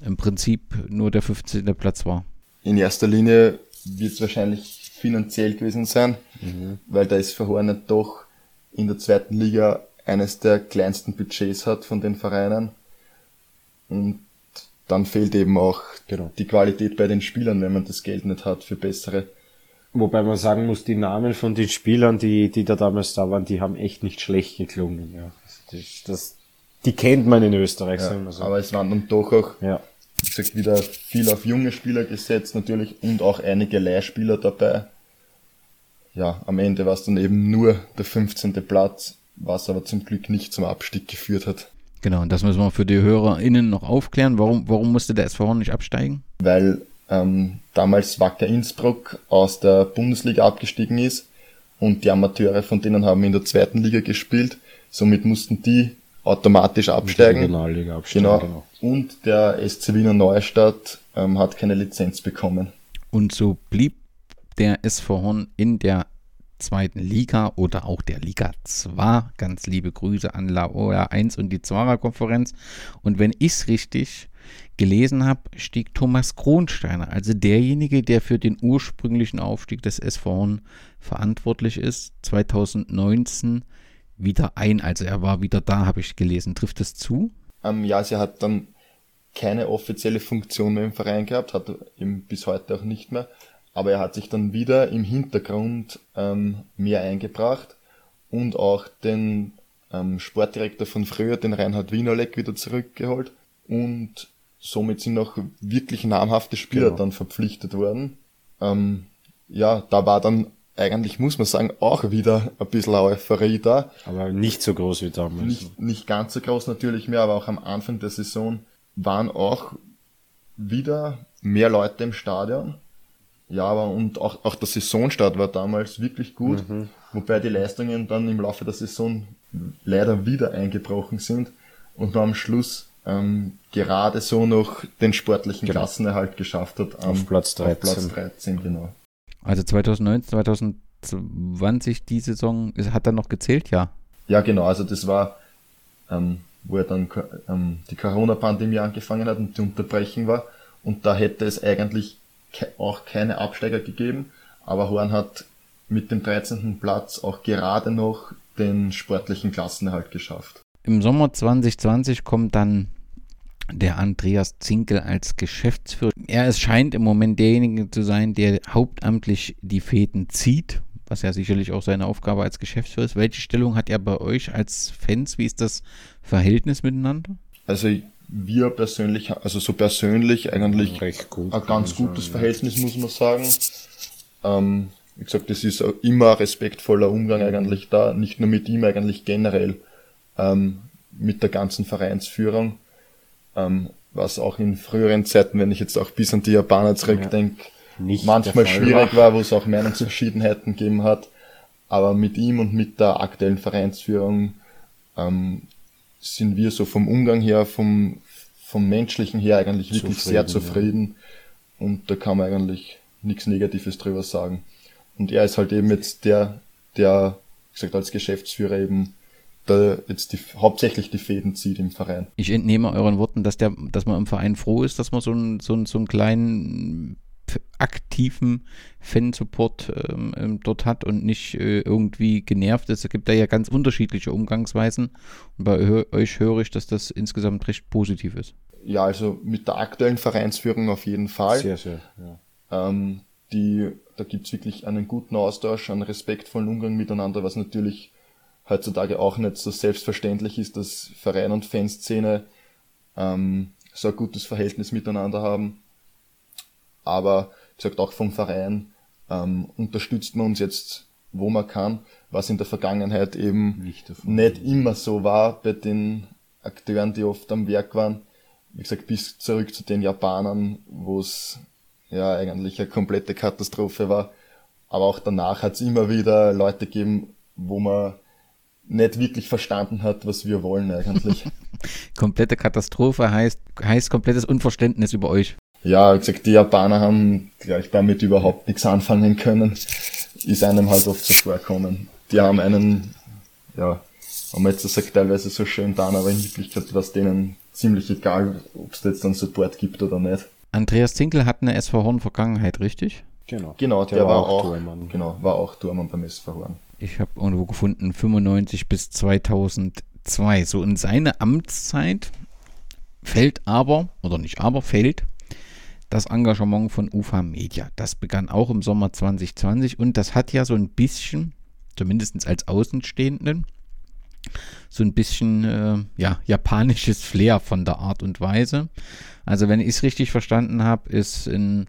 im Prinzip nur der 15. Platz war? In erster Linie wird es wahrscheinlich finanziell gewesen sein, Mhm. weil der SV Hornet doch in der zweiten Liga eines der kleinsten Budgets hat von den Vereinen. Und dann fehlt eben auch Genau. die Qualität bei den Spielern, wenn man das Geld nicht hat für bessere. Wobei man sagen muss, die Namen von den Spielern, die, die da damals da waren, die haben echt nicht schlecht geklungen. Ja. Das, das, die kennt man in Österreich, Ja, sagen wir so. aber es waren dann doch auch, ja. wie gesagt, wieder viel auf junge Spieler gesetzt natürlich und auch einige Leihspieler dabei. Ja, am Ende war es dann eben nur der 15. Platz, was aber zum Glück nicht zum Abstieg geführt hat. Genau, und das müssen wir für die HörerInnen noch aufklären. Warum, warum musste der SV Horn nicht absteigen? weil ähm, damals Wacker Innsbruck aus der Bundesliga abgestiegen ist und die Amateure von denen haben in der zweiten Liga gespielt. Somit mussten die automatisch absteigen. Regionalliga absteigen, Genau. genau. Und der SC Wiener Neustadt ähm, hat keine Lizenz bekommen. Und so blieb der SV Horn in der zweiten Liga oder auch der Liga 2. Ganz liebe Grüße an Laola 1 und die Zwarer Konferenz. Und wenn ich es richtig gelesen habe, stieg Thomas Kronsteiner, also derjenige, der für den ursprünglichen Aufstieg des SV Horn verantwortlich ist, 2019 wieder ein. Also er war wieder da, habe ich gelesen. Trifft das zu? Ähm, ja, sie hat dann keine offizielle Funktion mehr im Verein gehabt, hat eben bis heute auch nicht mehr. Aber er hat sich dann wieder im Hintergrund ähm, mehr eingebracht und auch den ähm, Sportdirektor von früher, den Reinhard Wienerleck, wieder zurückgeholt. Und somit sind auch wirklich namhafte Spieler Genau. dann verpflichtet worden. Ähm, ja, da war dann eigentlich, muss man sagen, auch wieder ein bisschen Euphorie da. Aber nicht so groß wie damals. Nicht, nicht ganz so groß natürlich mehr, aber auch am Anfang der Saison waren auch wieder mehr Leute im Stadion. Ja, aber und auch, auch der Saisonstart war damals wirklich gut, mhm. wobei die Leistungen dann im Laufe der Saison leider wieder eingebrochen sind und man am Schluss ähm, gerade so noch den sportlichen genau. Klassenerhalt geschafft hat. Am, auf Platz 13. Auf Platz 13, genau. Also 2019, 2020 die Saison hat dann noch gezählt, ja? Ja, genau. Also das war, ähm, wo er dann ähm, die Corona-Pandemie angefangen hat und die Unterbrechen war. Und da hätte es eigentlich auch keine Absteiger gegeben. Aber Horn hat mit dem 13. Platz auch gerade noch den sportlichen Klassenerhalt geschafft. Im Sommer 2020 kommt dann der Andreas Zinkel als Geschäftsführer. Er ist, scheint im Moment derjenige zu sein, der hauptamtlich die Fäden zieht, was ja sicherlich auch seine Aufgabe als Geschäftsführer ist. Welche Stellung hat er bei euch als Fans? Wie ist das Verhältnis miteinander? Also wir persönlich, also so persönlich eigentlich Recht gut, ein ganz gutes sagen, Verhältnis, ja. muss man sagen. Ähm, wie gesagt, es ist immer respektvoller Umgang eigentlich da, nicht nur mit ihm, eigentlich generell ähm, mit der ganzen Vereinsführung, ähm, was auch in früheren Zeiten, wenn ich jetzt auch bis an die Japaner zurückdenke, ja, manchmal schwierig war, wo es auch Meinungsverschiedenheiten gegeben hat. Aber mit ihm und mit der aktuellen Vereinsführung ähm, sind wir so vom Umgang her, vom, vom menschlichen her eigentlich wirklich zufrieden, sehr zufrieden. Ja. Und da kann man eigentlich nichts Negatives drüber sagen. Und er ist halt eben jetzt der, der, wie gesagt, als Geschäftsführer eben da jetzt die, hauptsächlich die Fäden zieht im Verein. Ich entnehme euren Worten, dass der, dass man im Verein froh ist, dass man so einen, so einen, so einen kleinen aktiven Fansupport ähm, ähm, dort hat und nicht äh, irgendwie genervt ist. Es gibt da ja ganz unterschiedliche Umgangsweisen und bei euch höre ich, dass das insgesamt recht positiv ist. Ja, also mit der aktuellen Vereinsführung auf jeden Fall. Sehr, sehr, ja. Ähm, die, da gibt's wirklich einen guten Austausch, einen respektvollen Umgang miteinander, was natürlich heutzutage auch nicht so selbstverständlich ist, dass Verein und Fanszene ähm, so ein gutes Verhältnis miteinander haben. Aber wie gesagt, auch vom Verein ähm, unterstützt man uns jetzt, wo man kann, was in der Vergangenheit eben nicht, nicht immer so war bei den Akteuren, die oft am Werk waren. Wie gesagt, bis zurück zu den Japanern, wo es ja eigentlich eine komplette Katastrophe war. Aber auch danach hat es immer wieder Leute gegeben, wo man nicht wirklich verstanden hat, was wir wollen eigentlich. [LAUGHS] Komplette Katastrophe heißt, heißt komplettes Unverständnis über euch. Ja, wie gesagt, die Japaner haben gleich damit überhaupt nichts anfangen können. Ist einem halt oft so vorkommen. Die haben einen, ja, haben jetzt gesagt, teilweise so schön da, aber in Wirklichkeit war es denen ziemlich egal, ob es jetzt dann Support gibt oder nicht. Andreas Zinkel hat eine SV Horn Vergangenheit, richtig? Genau. Genau, der, der war, war, auch, Tormann. Genau, war auch Tormann beim SV Horn ich habe irgendwo gefunden, 95 bis 2002. So in seine Amtszeit fällt aber, oder nicht aber, fällt das Engagement von UFA Media. Das begann auch im Sommer 2020 und das hat ja so ein bisschen, zumindest als Außenstehenden, so ein bisschen äh, ja, japanisches Flair von der Art und Weise. Also wenn ich es richtig verstanden habe, ist in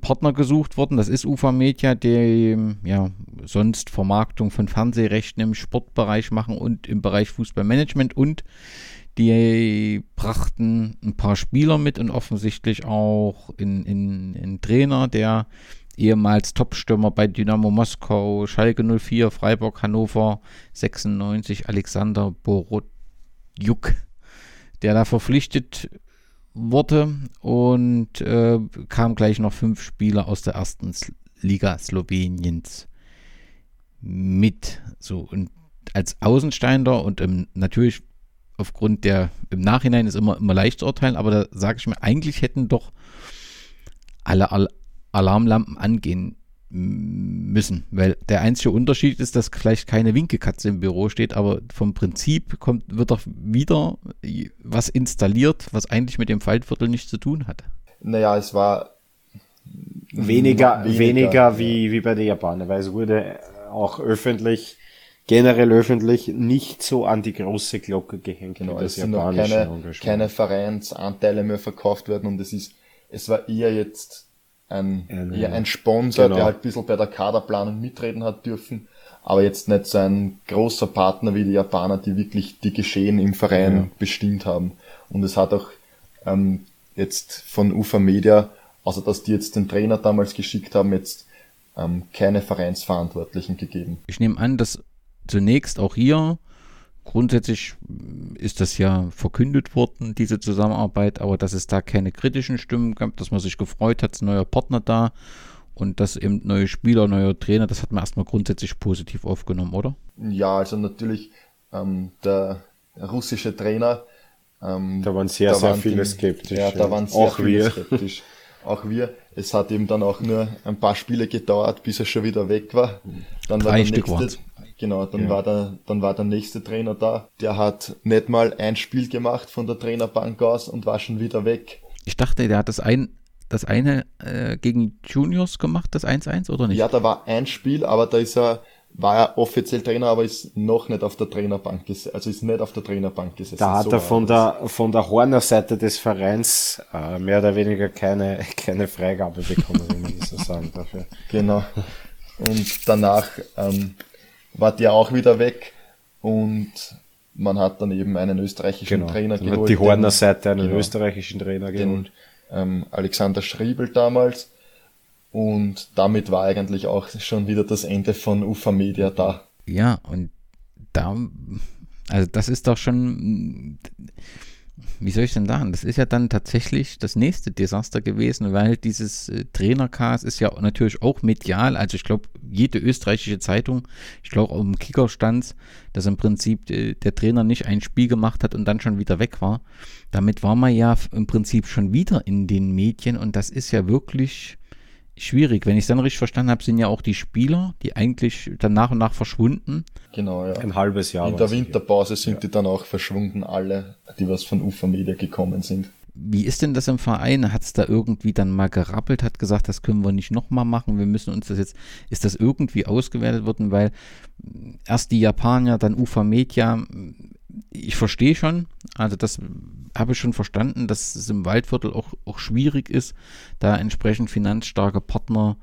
Partner gesucht worden. Das ist UFA Media, die ja sonst Vermarktung von Fernsehrechten im Sportbereich machen und im Bereich Fußballmanagement und die brachten ein paar Spieler mit und offensichtlich auch einen Trainer, der ehemals Topstürmer bei Dynamo Moskau, Schalke 04, Freiburg, Hannover 96, Alexander Borodjuk, der da verpflichtet wurde und äh, kamen gleich noch fünf Spieler aus der ersten Liga Sloweniens mit. So und als Außensteiner und ähm, natürlich aufgrund der, im Nachhinein ist immer, immer leicht zu urteilen, aber da sage ich mir, eigentlich hätten doch alle Al Alarmlampen angehen müssen, weil der einzige Unterschied ist, dass vielleicht keine Winkelkatze im Büro steht, aber vom Prinzip kommt, wird doch wieder was installiert, was eigentlich mit dem Faltviertel nichts zu tun hat. Naja, es war weniger, weniger, weniger wie, wie bei den Japanern, weil es wurde auch öffentlich, generell öffentlich nicht so an die große Glocke gehängt. Genau, es sind noch keine, keine Vereinsanteile mehr verkauft werden und es ist, es war eher jetzt ein, ein, eher ein Sponsor, genau. der halt ein bisschen bei der Kaderplanung mitreden hat dürfen, aber jetzt nicht so ein großer Partner wie die Japaner, die wirklich die Geschehen im Verein ja. bestimmt haben. Und es hat auch ähm, jetzt von UFA Media, also dass die jetzt den Trainer damals geschickt haben, jetzt ähm, keine Vereinsverantwortlichen gegeben. Ich nehme an, dass zunächst auch hier grundsätzlich ist das ja verkündet worden, diese Zusammenarbeit, aber dass es da keine kritischen Stimmen gab, dass man sich gefreut hat, ein neuer Partner da und dass eben neue Spieler, neuer Trainer, das hat man erstmal grundsätzlich positiv aufgenommen, oder? Ja, also natürlich ähm, der russische Trainer. Ähm, da waren sehr, da sehr waren viele die, skeptisch. Ja, da waren sehr auch viele wir. skeptisch. Auch wir. Es hat eben dann auch nur ein paar Spiele gedauert, bis er schon wieder weg war. Dann Drei war der Stück nächste, Genau, dann ja. war der, dann war der nächste Trainer da. Der hat nicht mal ein Spiel gemacht von der Trainerbank aus und war schon wieder weg. Ich dachte, der hat das ein, das eine äh, gegen Juniors gemacht, das 1-1 oder nicht? Ja, da war ein Spiel, aber da ist er, war er offiziell Trainer, aber ist noch nicht auf der Trainerbank gesessen, also ist nicht auf der Trainerbank gesessen. Da hat so er von der, von der Horner Seite des Vereins äh, mehr oder weniger keine, [LAUGHS] keine Freigabe bekommen, wenn man das so sagen darf. Genau. Und danach ähm, war der auch wieder weg und man hat dann eben einen österreichischen genau. Trainer dann geholt. Hat die Horner Seite einen genau, österreichischen Trainer geholt. Den, ähm, Alexander Schriebel damals. Und damit war eigentlich auch schon wieder das Ende von UFA Media da. Ja, und da, also das ist doch schon, wie soll ich denn sagen, das ist ja dann tatsächlich das nächste Desaster gewesen, weil dieses äh, Trainercast ist ja natürlich auch medial, also ich glaube, jede österreichische Zeitung, ich glaube auch im Kicker stand, dass im Prinzip äh, der Trainer nicht ein Spiel gemacht hat und dann schon wieder weg war. Damit war man ja im Prinzip schon wieder in den Medien und das ist ja wirklich schwierig. Wenn ich es dann richtig verstanden habe, sind ja auch die Spieler, die eigentlich dann nach und nach verschwunden. Genau, ja. Ein halbes Jahr. In der Winterpause sind ja. die dann auch verschwunden, alle, die was von UFA Media gekommen sind. Wie ist denn das im Verein? Hat es da irgendwie dann mal gerappelt, hat gesagt, das können wir nicht nochmal machen, wir müssen uns das jetzt, ist das irgendwie ausgewertet worden, weil erst die Japaner, dann UFA Media, ich verstehe schon, also das habe ich schon verstanden, dass es im Waldviertel auch, auch schwierig ist, da entsprechend finanzstarke Partner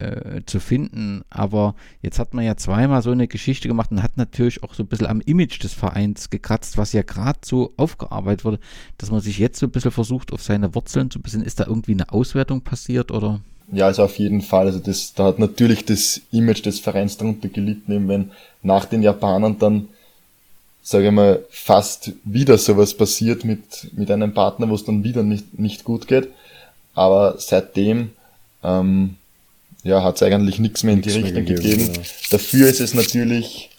äh, zu finden. Aber jetzt hat man ja zweimal so eine Geschichte gemacht und hat natürlich auch so ein bisschen am Image des Vereins gekratzt, was ja gerade so aufgearbeitet wurde, dass man sich jetzt so ein bisschen versucht, auf seine Wurzeln zu besinnen. Ist da irgendwie eine Auswertung passiert oder? Ja, also auf jeden Fall. Also das, da hat natürlich das Image des Vereins darunter gelitten, eben wenn nach den Japanern dann sage ich mal, fast wieder sowas passiert mit, mit einem Partner, wo es dann wieder nicht, nicht gut geht. Aber seitdem ähm, ja, hat es eigentlich nichts mehr in die Richtung gegeben. gegeben. Ja. Dafür ist es natürlich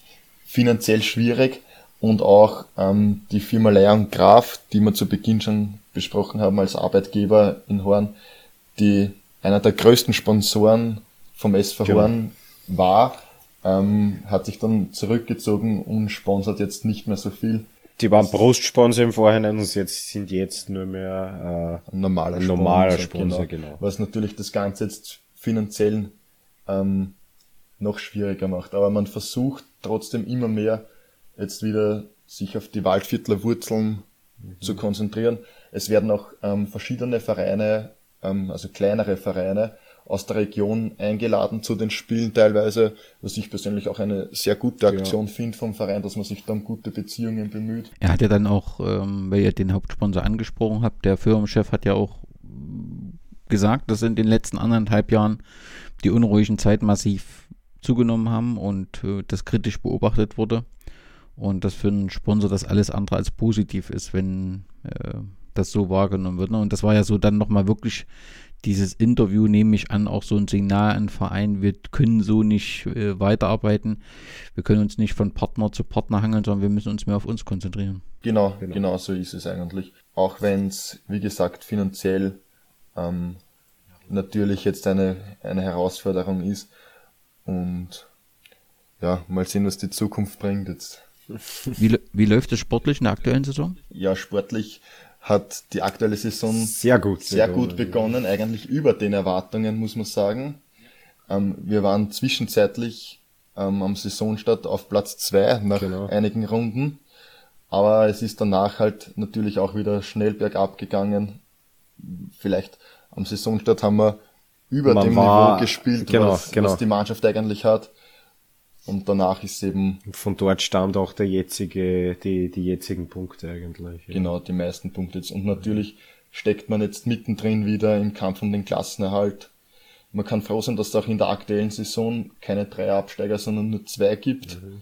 finanziell schwierig und auch ähm, die Firma Leier und Graf, die wir zu Beginn schon besprochen haben als Arbeitgeber in Horn, die einer der größten Sponsoren vom SV genau. Horn war, ähm, hat sich dann zurückgezogen und sponsert jetzt nicht mehr so viel. Die waren Brustsponsor im Vorhinein und jetzt sind jetzt nur mehr äh, ein normaler, ein normaler Sponsor, genau. genau. Was natürlich das Ganze jetzt finanziell ähm, noch schwieriger macht. Aber man versucht trotzdem immer mehr jetzt wieder sich auf die Waldviertler Wurzeln mhm. zu konzentrieren. Es werden auch ähm, verschiedene Vereine, ähm, also kleinere Vereine, aus der Region eingeladen zu den Spielen teilweise, was ich persönlich auch eine sehr gute Aktion ja. finde vom Verein, dass man sich dann gute Beziehungen bemüht. Er hat ja dann auch, ähm, weil ihr den Hauptsponsor angesprochen habt, der Firmenchef hat ja auch gesagt, dass in den letzten anderthalb Jahren die unruhigen Zeiten massiv zugenommen haben und äh, das kritisch beobachtet wurde. Und dass für einen Sponsor das alles andere als positiv ist, wenn äh, das so wahrgenommen wird. Ne? Und das war ja so dann nochmal wirklich dieses Interview nehme ich an, auch so ein Signal an den Verein, wir können so nicht äh, weiterarbeiten. Wir können uns nicht von Partner zu Partner hangeln, sondern wir müssen uns mehr auf uns konzentrieren. Genau, genau, genau so ist es eigentlich. Auch wenn es, wie gesagt, finanziell ähm, natürlich jetzt eine, eine Herausforderung ist. Und ja, mal sehen, was die Zukunft bringt jetzt. Wie, wie läuft es sportlich in der aktuellen Saison? Ja, sportlich hat die aktuelle Saison sehr gut, sehr gut begonnen, eigentlich über den Erwartungen, muss man sagen. Ähm, wir waren zwischenzeitlich ähm, am Saisonstart auf Platz zwei nach genau. einigen Runden, aber es ist danach halt natürlich auch wieder schnell bergab gegangen. Vielleicht am Saisonstart haben wir über man dem war, Niveau gespielt, genau, was, genau. was die Mannschaft eigentlich hat. Und danach ist eben. Von dort stammt auch der jetzige, die, die jetzigen Punkte eigentlich. Ja. Genau, die meisten Punkte jetzt. Und natürlich steckt man jetzt mittendrin wieder im Kampf um den Klassenerhalt. Man kann froh sein, dass es auch in der aktuellen Saison keine drei Absteiger, sondern nur zwei gibt. Mhm.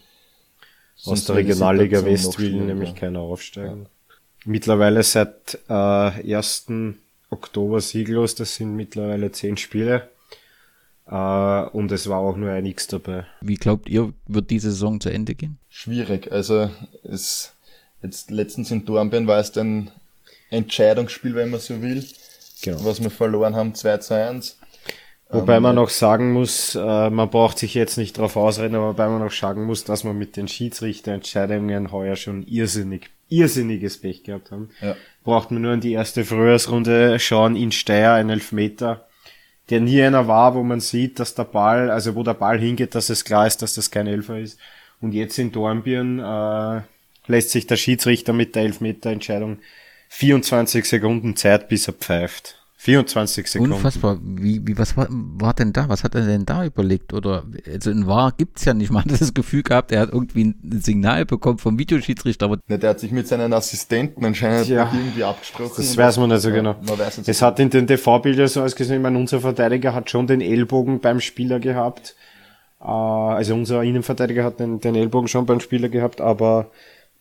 Aus der Regionalliga West will nämlich keiner aufsteigen. Ja. Mittlerweile seit äh, 1. Oktober sieglos, das sind mittlerweile zehn Spiele. Äh, und es war auch nur ein X dabei. Wie glaubt ihr, wird die Saison zu Ende gehen? Schwierig. Also es jetzt letztens in Dornbirn war es ein Entscheidungsspiel, wenn man so will. Genau. Was wir verloren haben, 2 zu 1. Wobei ähm, man noch sagen muss, äh, man braucht sich jetzt nicht darauf ausreden, aber wobei man noch sagen muss, dass man mit den Schiedsrichterentscheidungen heuer schon irrsinnig, irrsinniges Pech gehabt haben. Ja. Braucht man nur in die erste Frühjahrsrunde schauen, in Steyr, ein Elfmeter, der nie einer war, wo man sieht, dass der Ball, also wo der Ball hingeht, dass es klar ist, dass das kein Elfer ist. Und jetzt in Dornbirn äh, lässt sich der Schiedsrichter mit der Elfmeterentscheidung 24 Sekunden Zeit, bis er pfeift. 24 Sekunden. Unfassbar. Wie, wie, was war, war denn da? Was hat er denn da überlegt? Oder, also in Wahr gibt's ja nicht. Man hat das Gefühl gehabt, er hat irgendwie ein Signal bekommen vom Videoschiedsrichter. Aber ja, der hat sich mit seinen Assistenten anscheinend ja, irgendwie abgesprochen. Das weiß man nicht so genau. es nicht. hat in den TV-Bildern so ausgesehen, ich meine, unser Verteidiger hat schon den Ellbogen beim Spieler gehabt. Äh, also unser Innenverteidiger hat den, den Ellbogen schon beim Spieler gehabt, aber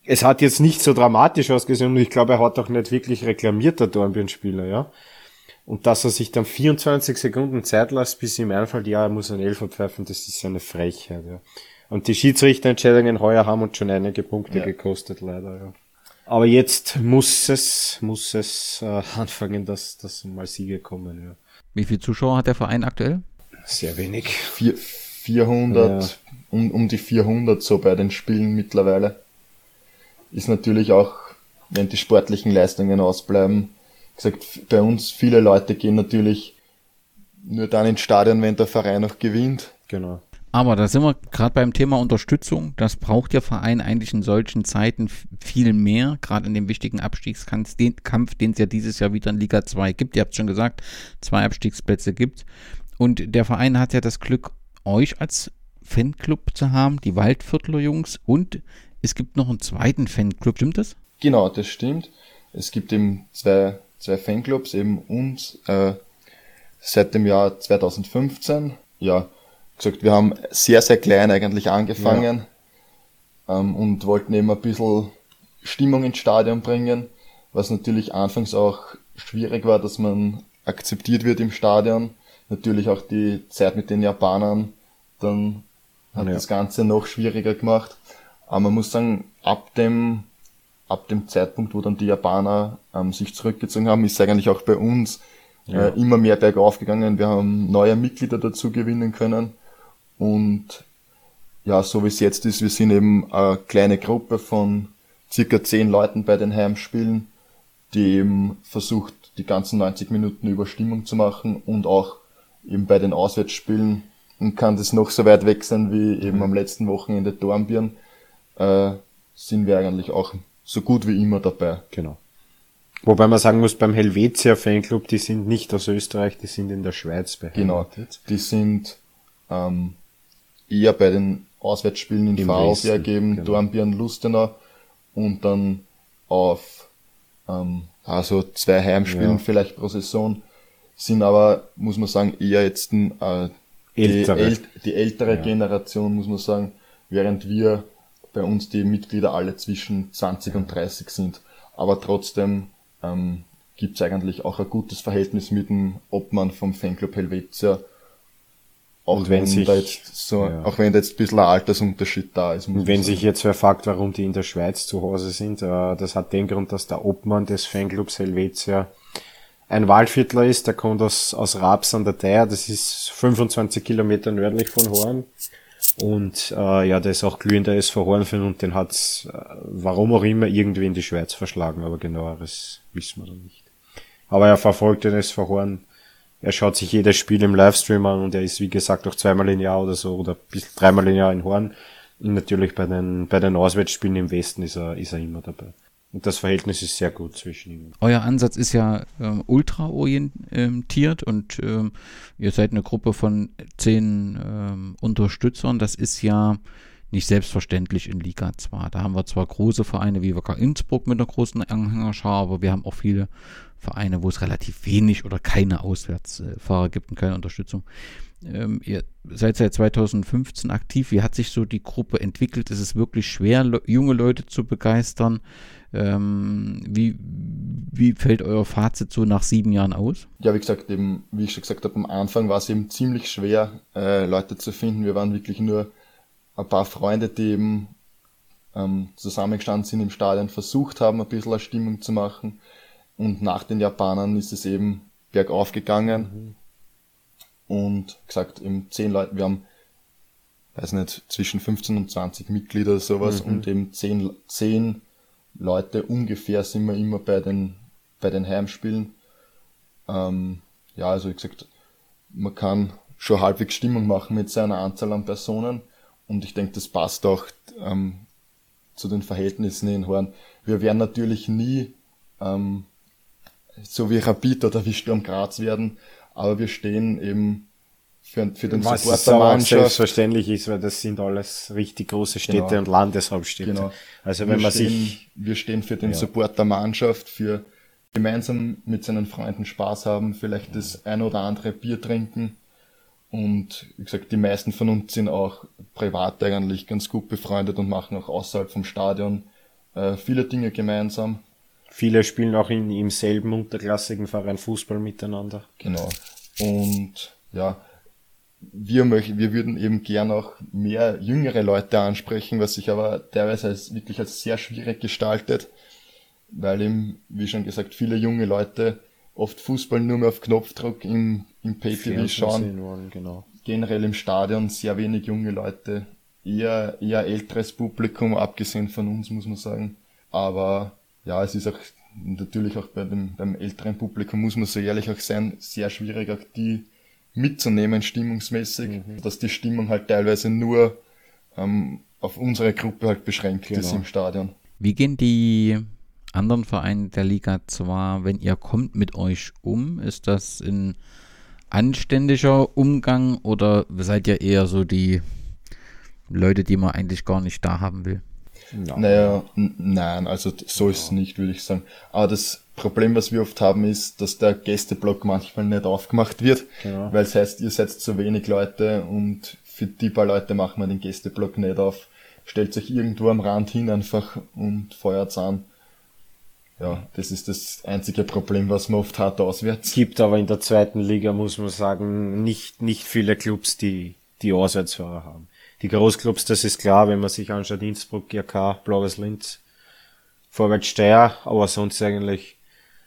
es hat jetzt nicht so dramatisch ausgesehen und ich glaube, er hat auch nicht wirklich reklamiert, der Dornbirn-Spieler, ja. Und dass er sich dann 24 Sekunden Zeit lässt, bis ihm einfällt, ja, er muss einen Elfer pfeifen, das ist eine Frechheit, ja. Und die Schiedsrichterentscheidungen heuer haben uns schon einige Punkte ja. gekostet, leider, ja. Aber jetzt muss es, muss es äh, anfangen, dass, dass mal Siege kommen, ja. Wie viele Zuschauer hat der Verein aktuell? Sehr wenig. Vier, 400, ja. um, um die 400 so bei den Spielen mittlerweile. Ist natürlich auch, wenn die sportlichen Leistungen ausbleiben, gesagt, bei uns viele Leute gehen natürlich nur dann ins Stadion, wenn der Verein noch gewinnt. Genau. Aber da sind wir gerade beim Thema Unterstützung. Das braucht der Verein eigentlich in solchen Zeiten viel mehr, gerade in dem wichtigen Abstiegskampf, den, es ja dieses Jahr wieder in Liga 2 gibt. Ihr habt schon gesagt, zwei Abstiegsplätze gibt. Und der Verein hat ja das Glück, euch als Fanclub zu haben, die Waldviertler Jungs. Und es gibt noch einen zweiten Fanclub, stimmt das? Genau, das stimmt. Es gibt eben zwei zwei Fanclubs eben uns äh, seit dem Jahr 2015. Ja, gesagt, wir haben sehr, sehr klein eigentlich angefangen ja. ähm, und wollten eben ein bisschen Stimmung ins Stadion bringen, was natürlich anfangs auch schwierig war, dass man akzeptiert wird im Stadion. Natürlich auch die Zeit mit den Japanern, dann hat ja. das Ganze noch schwieriger gemacht. Aber man muss sagen, ab dem ab dem Zeitpunkt, wo dann die Japaner ähm, sich zurückgezogen haben, ist eigentlich auch bei uns ja. äh, immer mehr bergauf gegangen. Wir haben neue Mitglieder dazu gewinnen können und ja, so wie es jetzt ist, wir sind eben eine kleine Gruppe von circa zehn Leuten bei den Heimspielen, die eben versucht, die ganzen 90 Minuten über Stimmung zu machen und auch eben bei den Auswärtsspielen und kann das noch so weit weg sein wie eben am letzten Wochenende Dornbirn, äh, sind wir eigentlich auch so gut wie immer dabei. Genau. Wobei man sagen muss, beim Helvetia Fanclub, die sind nicht aus Österreich, die sind in der Schweiz beheimatet. Genau, die sind ähm, eher bei den Auswärtsspielen in Vorarlberg geben, genau. Dornbirn, Lustenau und dann auf ähm, also zwei Heimspielen ja. vielleicht pro Saison, sind aber, muss man sagen, eher jetzt äh, die, ältere, äl die ältere ja. Generation, muss man sagen, während wir bei uns die Mitglieder alle zwischen 20 und 30 sind. Aber trotzdem ähm, gibt es eigentlich auch ein gutes Verhältnis mit dem Obmann vom Fanclub Helvetia. Auch wenn, wenn sich, da jetzt so, ja. auch wenn da jetzt ein bisschen ein Altersunterschied da ist. Und wenn sich jetzt wer fragt, warum die in der Schweiz zu Hause sind, äh, das hat den Grund, dass der Obmann des Fanclubs Helvetia ein Waldviertler ist, der kommt aus, aus Raps an der Theier, das ist 25 Kilometer nördlich von Horn. Und äh, ja, der ist auch glühender SV Hornfan und den hat's, äh, warum auch immer, irgendwie in die Schweiz verschlagen, aber genaueres wissen wir dann nicht. Aber er verfolgt den SV Horn. Er schaut sich jedes Spiel im Livestream an und er ist, wie gesagt, auch zweimal im Jahr oder so oder bis dreimal im Jahr in Horn. Und natürlich bei den, bei den Auswärtsspielen im Westen ist er, ist er immer dabei. Und das Verhältnis ist sehr gut zwischen ihnen. Euer Ansatz ist ja ähm, ultra-orientiert und ähm, ihr seid eine Gruppe von zehn ähm, Unterstützern. Das ist ja nicht selbstverständlich in Liga 2. Da haben wir zwar große Vereine wie Wacker Innsbruck mit einer großen Anhängerschar, aber wir haben auch viele Vereine, wo es relativ wenig oder keine Auswärtsfahrer gibt und keine Unterstützung. Ähm, ihr seid seit 2015 aktiv. Wie hat sich so die Gruppe entwickelt? Ist es wirklich schwer, le junge Leute zu begeistern? Ähm, wie, wie fällt euer Fazit so nach sieben Jahren aus? Ja, wie gesagt, eben, wie ich schon gesagt habe, am Anfang war es eben ziemlich schwer, äh, Leute zu finden. Wir waren wirklich nur ein paar Freunde, die eben ähm, zusammengestanden sind im Stadion, versucht haben, ein bisschen eine Stimmung zu machen. Und nach den Japanern ist es eben bergauf gegangen. Mhm. Und gesagt, eben zehn Leute, wir haben, weiß nicht, zwischen 15 und 20 Mitglieder oder sowas mhm. und eben zehn, zehn Leute ungefähr sind wir immer bei den, bei den Heimspielen. Ähm, ja, also wie gesagt, man kann schon halbwegs Stimmung machen mit seiner Anzahl an Personen und ich denke, das passt auch ähm, zu den Verhältnissen in Horn. Wir werden natürlich nie ähm, so wie Rapid oder wie Sturm Graz werden, aber wir stehen eben für, für den Was Support der Mannschaft. selbstverständlich ist, weil das sind alles richtig große Städte genau. und Landeshauptstädte. Genau. Also wenn wir man stehen, sich... Wir stehen für den ja. Support der Mannschaft, für gemeinsam mit seinen Freunden Spaß haben, vielleicht das ein oder andere Bier trinken. Und wie gesagt, die meisten von uns sind auch privat eigentlich ganz gut befreundet und machen auch außerhalb vom Stadion äh, viele Dinge gemeinsam. Viele spielen auch in, im selben unterklassigen Verein Fußball miteinander. Genau. Und ja, wir möchten, wir würden eben gern auch mehr jüngere Leute ansprechen, was sich aber teilweise als, wirklich als sehr schwierig gestaltet, weil eben, wie schon gesagt, viele junge Leute oft Fußball nur mehr auf Knopfdruck im, im Pay-TV schauen. Wollen, genau. Generell im Stadion sehr wenig junge Leute, eher, eher älteres Publikum, abgesehen von uns, muss man sagen. Aber ja, es ist auch natürlich auch bei dem, beim älteren Publikum, muss man so ehrlich auch sein, sehr schwierig, auch die mitzunehmen, stimmungsmäßig, mhm. dass die Stimmung halt teilweise nur ähm, auf unsere Gruppe halt beschränkt genau. ist im Stadion. Wie gehen die anderen Vereine der Liga 2, wenn ihr kommt, mit euch um? Ist das ein anständiger Umgang oder seid ihr eher so die Leute, die man eigentlich gar nicht da haben will? Ja. Naja, nein, also so ist es nicht, würde ich sagen. Aber das Problem, was wir oft haben, ist, dass der Gästeblock manchmal nicht aufgemacht wird, genau. weil es heißt, ihr seid zu wenig Leute und für die paar Leute machen wir den Gästeblock nicht auf. Stellt sich irgendwo am Rand hin einfach und feuert's an. Ja, das ist das einzige Problem, was man oft hat auswärts. Gibt aber in der zweiten Liga, muss man sagen, nicht, nicht viele Clubs, die, die Auswärtsfahrer haben die Großclubs, das ist klar, wenn man sich anschaut, Innsbruck, GRK, Blaues Linz, Vorwärts Steyr, aber sonst eigentlich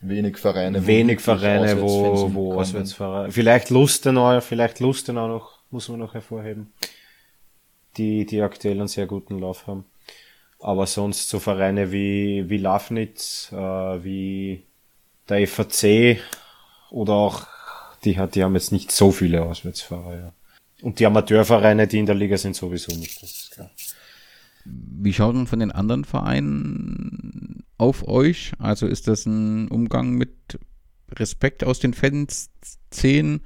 wenig Vereine, wenig Vereine, wo, wo Auswärtsfahrer, vielleicht Lustenau, vielleicht Lustenau noch, muss man noch hervorheben, die, die aktuell einen sehr guten Lauf haben. Aber sonst so Vereine wie, wie Lafnitz, äh, wie der FAC oder auch, die hat, die haben jetzt nicht so viele Auswärtsfahrer, ja. Und die Amateurvereine, die in der Liga sind, sowieso nicht, das ist klar. Wie schaut man von den anderen Vereinen auf euch? Also ist das ein Umgang mit Respekt aus den Fanszenen?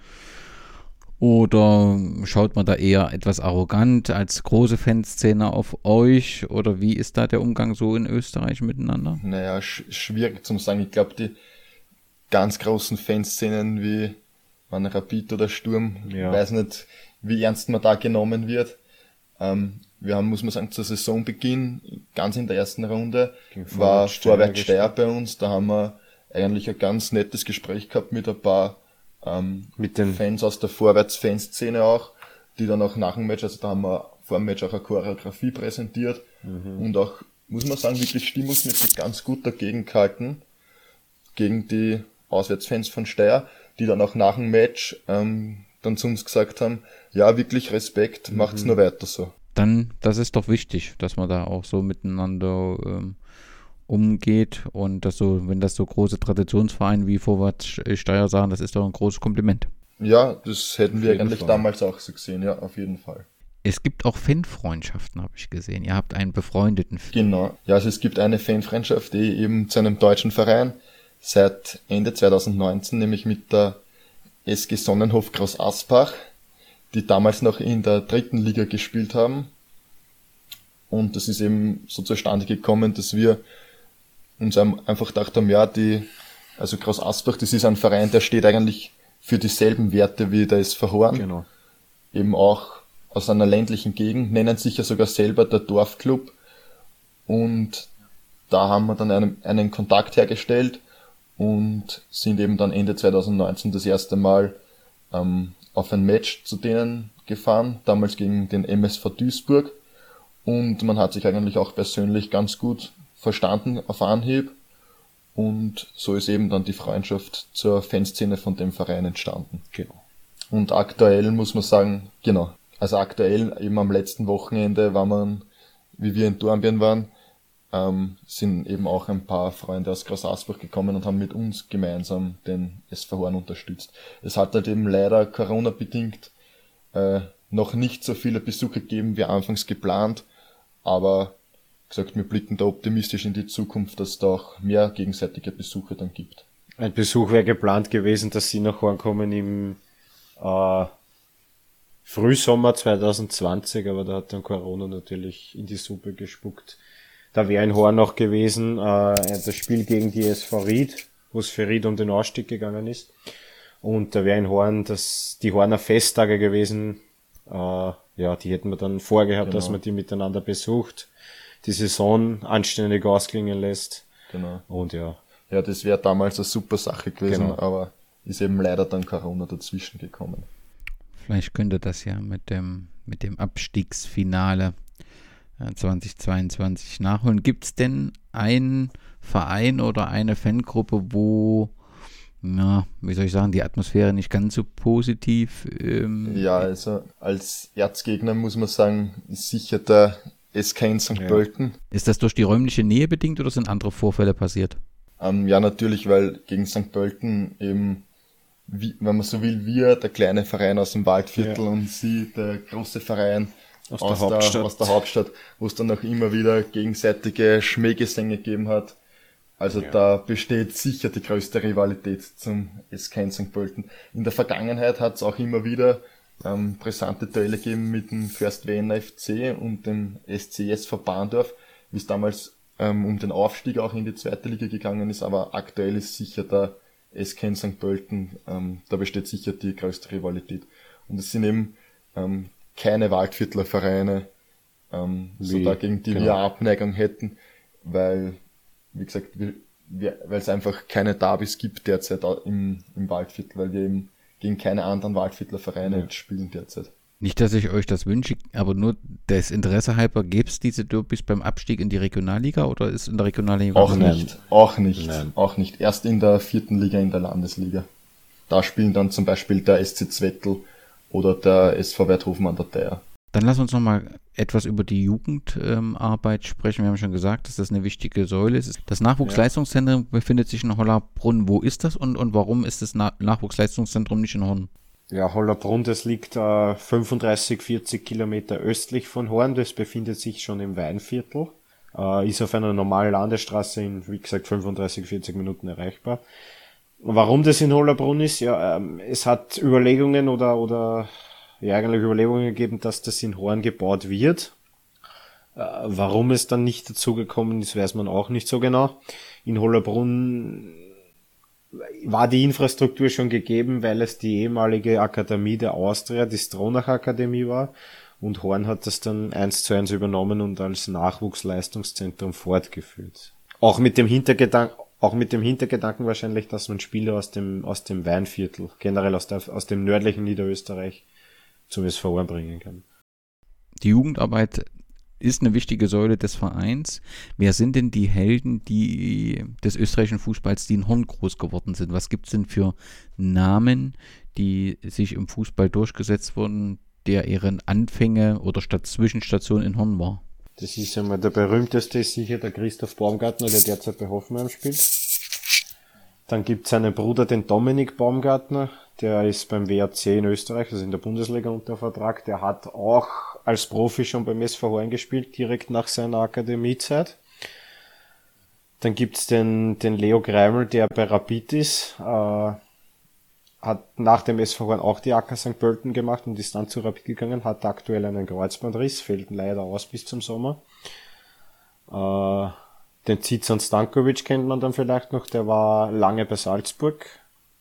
Oder schaut man da eher etwas arrogant als große Fanszene auf euch? Oder wie ist da der Umgang so in Österreich miteinander? Naja, sch schwierig zu sagen. Ich glaube, die ganz großen Fanszenen wie man Rapid oder Sturm, ja. weiß nicht, wie ernst man da genommen wird. Ähm, wir haben, muss man sagen, zur Saisonbeginn, ganz in der ersten Runde, Vorwärts war Vorwärts Steyr bei uns. Da haben wir eigentlich ein ganz nettes Gespräch gehabt mit ein paar ähm, mit den Fans aus der Vorwärts-Fanszene auch, die dann auch nach dem Match, also da haben wir vor dem Match auch eine Choreografie präsentiert mhm. und auch, muss man sagen, wirklich stimmungsmäßig ganz gut dagegen gehalten, gegen die Auswärtsfans von Steyr, die dann auch nach dem Match ähm, dann zu uns gesagt haben, ja, wirklich Respekt, mhm. macht's nur weiter so. Dann, das ist doch wichtig, dass man da auch so miteinander ähm, umgeht und dass so, wenn das so große Traditionsvereine wie Vorwärts Steier sagen, das ist doch ein großes Kompliment. Ja, das hätten wir eigentlich Fall. damals auch so gesehen, ja, auf jeden Fall. Es gibt auch Fanfreundschaften, habe ich gesehen. Ihr habt einen befreundeten Fan. Genau. Ja, also es gibt eine Fanfreundschaft, die eben zu einem deutschen Verein seit Ende 2019, nämlich mit der SG Sonnenhof Groß Aspach, die damals noch in der dritten Liga gespielt haben. Und das ist eben so zustande gekommen, dass wir uns einfach gedacht haben, ja, die, also Groß Asbach, das ist ein Verein, der steht eigentlich für dieselben Werte wie der SV Horn. Genau. Eben auch aus einer ländlichen Gegend, nennen sich ja sogar selber der Dorfclub. Und da haben wir dann einen, einen Kontakt hergestellt und sind eben dann Ende 2019 das erste Mal ähm, auf ein Match zu denen gefahren, damals gegen den MSV Duisburg. Und man hat sich eigentlich auch persönlich ganz gut verstanden auf Anhieb. Und so ist eben dann die Freundschaft zur Fanszene von dem Verein entstanden. Genau. Und aktuell muss man sagen, genau. Also aktuell eben am letzten Wochenende war man, wie wir in Dornbirn waren, ähm, sind eben auch ein paar Freunde aus Großasbach gekommen und haben mit uns gemeinsam den SV Horn unterstützt. Es hat halt eben leider Corona-bedingt äh, noch nicht so viele Besucher gegeben wie anfangs geplant, aber gesagt, wir blicken da optimistisch in die Zukunft, dass es da auch mehr gegenseitige Besuche dann gibt. Ein Besuch wäre geplant gewesen, dass sie nach Horn kommen im äh, Frühsommer 2020, aber da hat dann Corona natürlich in die Suppe gespuckt. Da wäre ein Horn noch gewesen, äh, das Spiel gegen die SV Ried, wo es für Ried um den Ausstieg gegangen ist. Und da wäre ein Horn, das, die Horner Festtage gewesen, äh, ja, die hätten wir dann vorgehabt, genau. dass man die miteinander besucht die Saison anständig ausklingen lässt. Genau. Und ja. Ja, das wäre damals eine super Sache gewesen, Genau. aber ist eben leider dann Corona dazwischen gekommen. Vielleicht könnte das ja mit dem, mit dem Abstiegsfinale 2022 nachholen. Gibt es denn einen Verein oder eine Fangruppe, wo, ja, wie soll ich sagen, die Atmosphäre nicht ganz so positiv ähm, Ja, also als Erzgegner muss man sagen, ist sicher der SK in St. Ja. Pölten. Ist das durch die räumliche Nähe bedingt oder sind andere Vorfälle passiert? Ähm, ja, natürlich, weil gegen St. Pölten eben, wie, wenn man so will, wir, der kleine Verein aus dem Waldviertel Ja. und sie, der große Verein Aus aus, der Hauptstadt. aus der Hauptstadt, wo es dann auch immer wieder gegenseitige Schmähgesänge gegeben hat. Also Ja. da besteht sicher die größte Rivalität zum SK in St. Pölten. In der Vergangenheit hat es auch immer wieder ähm, brisante Duelle gegeben mit dem First Wiener FC und dem SCS Bahndorf, wie es damals ähm, um den Aufstieg auch in die zweite Liga gegangen ist, aber aktuell ist sicher der SK St. Pölten, ähm, da besteht sicher die größte Rivalität. Und es sind eben ähm, keine Waldviertler Vereine, ähm, so Wie, dagegen die wir genau. Abneigung hätten, weil, wie gesagt, wir, wir, weil es einfach keine Derbys gibt derzeit im, im Waldviertel, weil wir eben gegen keine anderen Waldviertler Vereine Ja. spielen derzeit. Nicht, dass ich euch das wünsche, aber nur des Interesse halber, gäbe es diese Derbys beim Abstieg in die Regionalliga oder ist in der Regionalliga Auch nicht, auch nicht, Nein. auch nicht. Erst in der vierten Liga in der Landesliga. Da spielen dann zum Beispiel der SC Zwettl oder der SV Werthofen an der Theier. Dann lass uns nochmal etwas über die Jugendarbeit sprechen. Wir haben schon gesagt, dass das eine wichtige Säule ist. Das Nachwuchsleistungszentrum befindet sich in Hollerbrunn. Wo ist das und, und warum ist das Na Nachwuchsleistungszentrum nicht in Horn? Ja, Hollerbrunn, das liegt äh, 35, 40 Kilometer östlich von Horn. Das befindet sich schon im Weinviertel. Äh, ist auf einer normalen Landesstraße in, wie gesagt, 35, 40 Minuten erreichbar. Warum das in Hollerbrunn ist? Ja, ähm, es hat Überlegungen oder, oder, ja, eigentlich Überlegungen gegeben, dass das in Horn gebaut wird. Äh, warum es dann nicht dazu gekommen ist, weiß man auch nicht so genau. In Hollerbrunn war die Infrastruktur schon gegeben, weil es die ehemalige Akademie der Austria, die Stronach Akademie war. Und Horn hat das dann eins zu eins übernommen und als Nachwuchsleistungszentrum fortgeführt. Auch mit dem Hintergedanken, auch mit dem Hintergedanken wahrscheinlich, dass man Spieler aus dem, aus dem Weinviertel, generell aus, der, aus dem nördlichen Niederösterreich zum SV Horn bringen kann. Die Jugendarbeit ist eine wichtige Säule des Vereins. Wer sind denn die Helden die, des österreichischen Fußballs, die in Horn groß geworden sind? Was gibt es denn für Namen, die sich im Fußball durchgesetzt wurden, der ihren Anfänge oder Stadt Zwischenstation in Horn war? Das ist einmal der berühmteste, ist sicher der Christoph Baumgartner, der derzeit bei Hoffenheim spielt. Dann gibt seinen Bruder, den Dominik Baumgartner, der ist beim WRC in Österreich, also in der Bundesliga unter Vertrag. Der hat auch als Profi schon beim SV Horn gespielt, direkt nach seiner Akademiezeit. Dann gibt's den, den Leo Greimel, der bei Rapid ist, äh, hat nach dem SV Horn auch die AK St. Pölten gemacht und ist dann zu Rapid gegangen, hat aktuell einen Kreuzbandriss, fällt leider aus bis zum Sommer. Äh, den Zizan Stankovic kennt man dann vielleicht noch, der war lange bei Salzburg.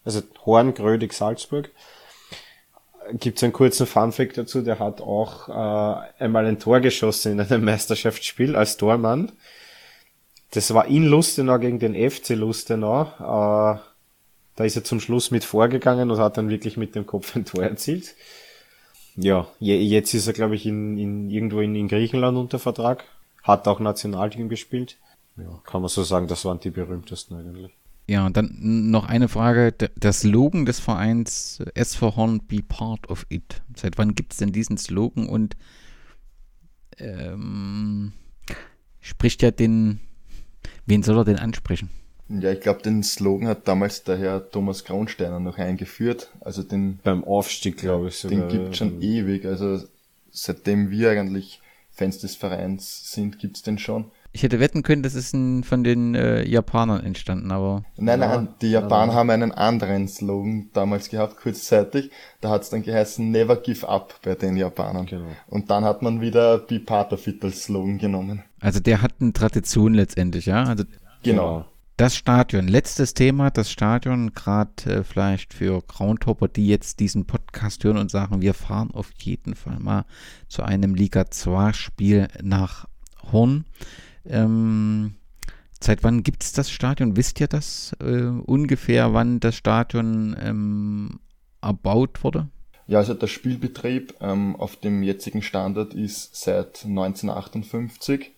Also Horn, Grödig, Salzburg. Gibt es einen kurzen Funfact dazu, der hat auch äh, einmal ein Tor geschossen in einem Meisterschaftsspiel als Tormann. Das war in Lustenau gegen den FC Lustenau. Äh, da ist er zum Schluss mit vorgegangen und hat dann wirklich mit dem Kopf ein Tor erzielt. Ja, jetzt ist er, glaube ich, in, in, irgendwo in, in Griechenland unter Vertrag. Hat auch Nationalteam gespielt. Ja, kann man so sagen, das waren die berühmtesten eigentlich. Ja, und dann noch eine Frage. Der Slogan des Vereins SV Horn Be Part of It. Seit wann gibt es denn diesen Slogan und ähm, spricht ja den, wen soll er denn ansprechen? Ja, ich glaube, den Slogan hat damals der Herr Thomas Kronsteiner noch eingeführt. Also den beim Aufstieg, glaube ich. Sogar. Den gibt schon ewig. Also seitdem wir eigentlich Fans des Vereins sind, gibt's den schon. Ich hätte wetten können, das ist ein, von den äh, Japanern entstanden, aber. Nein, nein, die Japaner ja, haben einen anderen Slogan damals gehabt, kurzzeitig. Da hat's dann geheißen Never Give Up bei den Japanern. Genau. Und dann hat man wieder Be Part of It als Slogan genommen. Also der hat eine Tradition letztendlich, ja? Also genau. Das Stadion, letztes Thema, das Stadion, gerade äh, vielleicht für Groundhopper, die jetzt diesen Podcast hören und sagen, wir fahren auf jeden Fall mal zu einem Liga 2 Spiel nach Horn. Ähm, seit wann gibt es das Stadion? Wisst ihr das äh, ungefähr, wann das Stadion ähm, erbaut wurde? Ja, also der Spielbetrieb ähm, auf dem jetzigen Standard ist seit 1958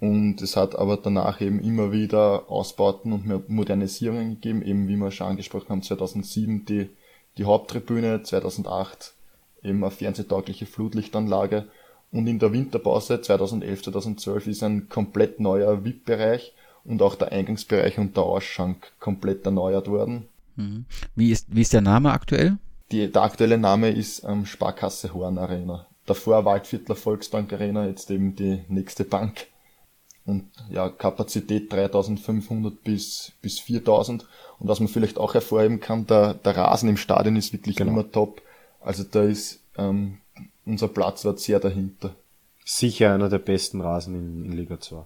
und es hat aber danach eben immer wieder Ausbauten und Modernisierungen gegeben, eben wie wir schon angesprochen haben, 2007 die, die Haupttribüne, 2008 eben eine fernsehtaugliche Flutlichtanlage und in der Winterpause 2011, 2012 ist ein komplett neuer VIP-Bereich und auch der Eingangsbereich und der Ausschank komplett erneuert worden. Mhm. Wie ist, wie ist der Name aktuell? Die, der aktuelle Name ist ähm, Sparkasse Horn Arena. Davor Waldviertler Volksbank Arena, jetzt eben die nächste Bank. Und ja, Kapazität 3500 bis, bis 4000. Und was man vielleicht auch hervorheben kann, der, der Rasen im Stadion ist wirklich genau. immer top. Also da ist ähm, unser Platz war sehr dahinter. Sicher einer der besten Rasen in, in Liga 2.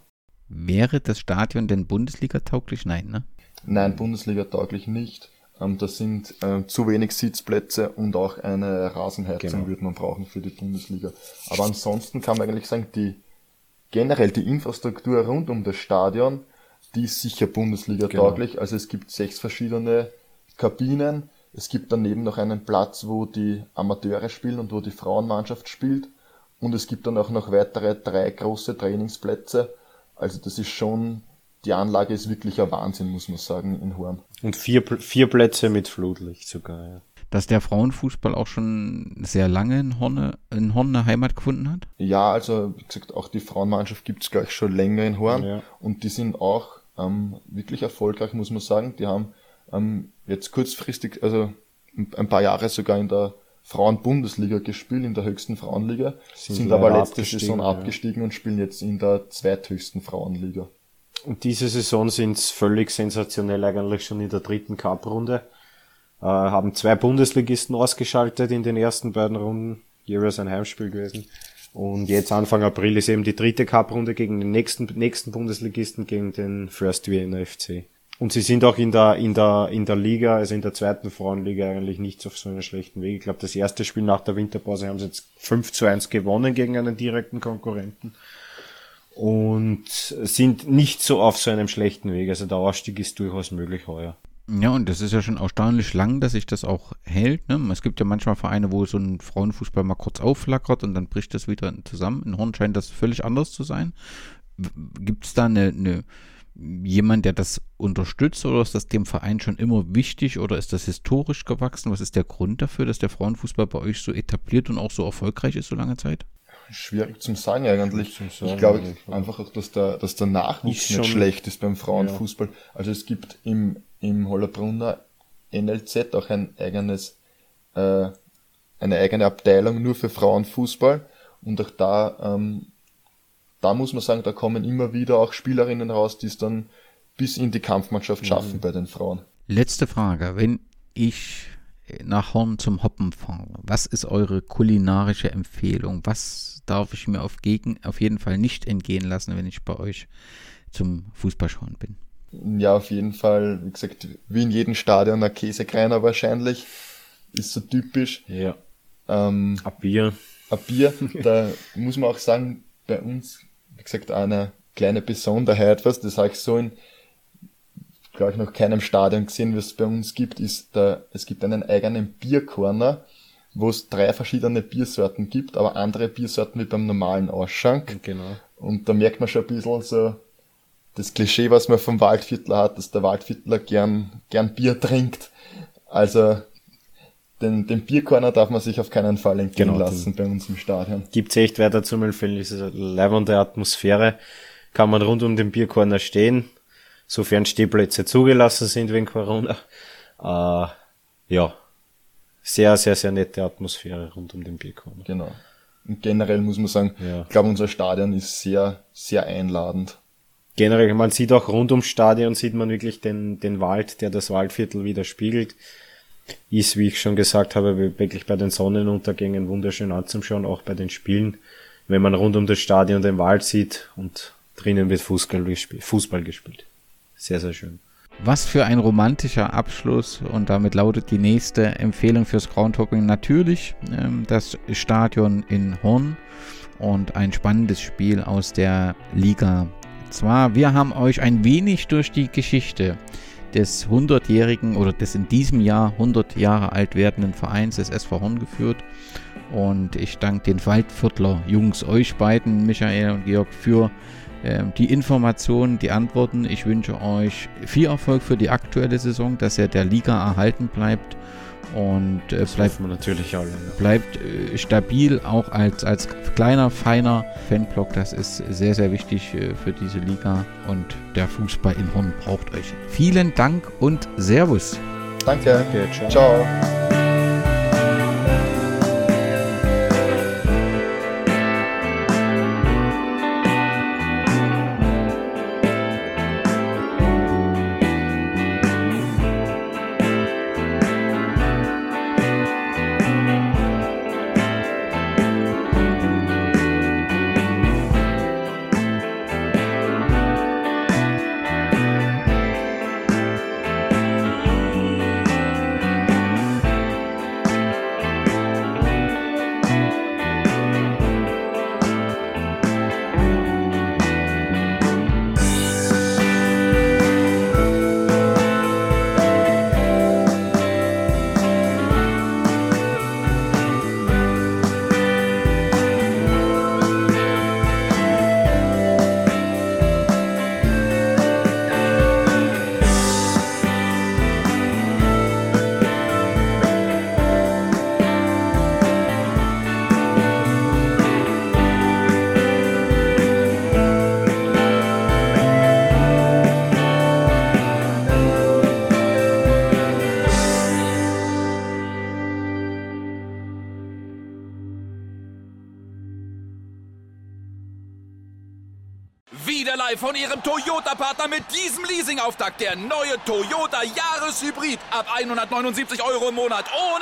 Wäre das Stadion denn Bundesliga-tauglich? Nein, ne? Nein, Bundesliga-tauglich nicht. Ähm, da sind äh, zu wenig Sitzplätze und auch eine Rasenheizung genau. würde man brauchen für die Bundesliga. Aber ansonsten kann man eigentlich sagen, die generell die Infrastruktur rund um das Stadion, die ist sicher Bundesliga-tauglich. Genau. Also es gibt sechs verschiedene Kabinen, es gibt daneben noch einen Platz, wo die Amateure spielen und wo die Frauenmannschaft spielt. Und es gibt dann auch noch weitere drei große Trainingsplätze. Also das ist schon, die Anlage ist wirklich ein Wahnsinn, muss man sagen, in Horn. Und vier, vier Plätze mit Flutlicht sogar, ja. Dass der Frauenfußball auch schon sehr lange in Horn, in Horn eine Heimat gefunden hat? Ja, also wie gesagt, auch die Frauenmannschaft gibt es gleich schon länger in Horn. Ja. Und die sind auch ähm, wirklich erfolgreich, muss man sagen. Die haben ähm, jetzt kurzfristig, also ein paar Jahre sogar in der Frauenbundesliga gespielt, in der höchsten Frauenliga, sind, sind aber letzte Saison ja. abgestiegen und spielen jetzt in der zweithöchsten Frauenliga. Und diese Saison sind es völlig sensationell eigentlich schon in der dritten Cup-Runde. Äh, haben zwei Bundesligisten ausgeschaltet in den ersten beiden Runden, jeweils ein Heimspiel gewesen. Und jetzt Anfang April ist eben die dritte Cup-Runde gegen den nächsten, nächsten Bundesligisten, gegen den First Vienna FC. Und sie sind auch in der, in der, in der Liga, also in der zweiten Frauenliga eigentlich nicht auf so einem schlechten Weg. Ich glaube, das erste Spiel nach der Winterpause haben sie jetzt 5 zu 1 gewonnen gegen einen direkten Konkurrenten. Und sind nicht so auf so einem schlechten Weg. Also der Ausstieg ist durchaus möglich heuer. Ja, und das ist ja schon erstaunlich lang, dass sich das auch hält. Ne? Es gibt ja manchmal Vereine, wo so ein Frauenfußball mal kurz aufflackert und dann bricht das wieder zusammen. In Horn scheint das völlig anders zu sein. Gibt es da eine, eine jemand, der das unterstützt oder ist das dem Verein schon immer wichtig oder ist das historisch gewachsen? Was ist der Grund dafür, dass der Frauenfußball bei euch so etabliert und auch so erfolgreich ist so lange Zeit? Schwierig zum sagen eigentlich. Zum sagen, ich glaube einfach auch, dass der, dass der Nachwuchs nicht schlecht ist beim Frauenfußball. Ja. Also es gibt im, im Hollerbrunner NLZ auch ein eigenes, äh, eine eigene Abteilung nur für Frauenfußball und auch da ähm, da muss man sagen, da kommen immer wieder auch Spielerinnen raus, die es dann bis in die Kampfmannschaft schaffen mhm. bei den Frauen. Letzte Frage. Wenn ich nach Horn zum Hoppen fahren, was ist eure kulinarische Empfehlung? Was darf ich mir auf, gegen, auf jeden Fall nicht entgehen lassen, wenn ich bei euch zum Fußballschauen bin? Ja, auf jeden Fall, wie gesagt, wie in jedem Stadion ein Käsekreiner wahrscheinlich. Ist so typisch. Ja. Ähm, ein Bier. Ein Bier. Da muss man auch sagen, bei uns, wie gesagt, eine kleine Besonderheit, was das habe ich so in, glaube ich, noch keinem Stadion gesehen, wie es bei uns gibt, ist da, es gibt einen eigenen Bierkorner, wo es drei verschiedene Biersorten gibt, aber andere Biersorten wie beim normalen Ausschank. Genau. Und da merkt man schon ein bisschen so das Klischee, was man vom Waldviertler hat, dass der Waldviertler gern, gern Bier trinkt. Also den, den Bierkorner darf man sich auf keinen Fall entgehen genau, lassen bei uns im Stadion. Gibt's echt weiter zum empfehlen, eine leibende Atmosphäre. Kann man rund um den Bierkorner stehen, sofern Stehplätze zugelassen sind wegen Corona. Äh, ja, sehr, sehr, sehr nette Atmosphäre rund um den Bierkorner. Genau. Und generell muss man sagen, ja. ich glaube, unser Stadion ist sehr, sehr einladend. Generell, man sieht auch rund ums Stadion, sieht man wirklich den, den Wald, der das Waldviertel widerspiegelt. Ist, wie ich schon gesagt habe, wirklich bei den Sonnenuntergängen wunderschön anzuschauen, auch bei den Spielen, wenn man rund um das Stadion den Wald sieht und drinnen wird Fußball gespielt. Fußball gespielt. Sehr, sehr schön. Was für ein romantischer Abschluss und damit lautet die nächste Empfehlung fürs Groundhopping natürlich ähm, das Stadion in Horn und ein spannendes Spiel aus der Liga. Zwar, wir haben euch ein wenig durch die Geschichte des 100-jährigen oder des in diesem Jahr 100 Jahre alt werdenden Vereins des SV Horn geführt. Und ich danke den Waldviertler Jungs, euch beiden, Michael und Georg, für äh, die Informationen, die Antworten. Ich wünsche euch viel Erfolg für die aktuelle Saison, dass er der Liga erhalten bleibt und äh, bleibt, natürlich alle, bleibt äh, stabil, auch als, als kleiner, feiner Fanblock. Das ist sehr, sehr wichtig äh, für diese Liga und der Fußball in Horn braucht euch. Vielen Dank und Servus. Danke. Danke ciao. ciao. Der neue Toyota Jahreshybrid. Ab 179 Euro im Monat. Ohne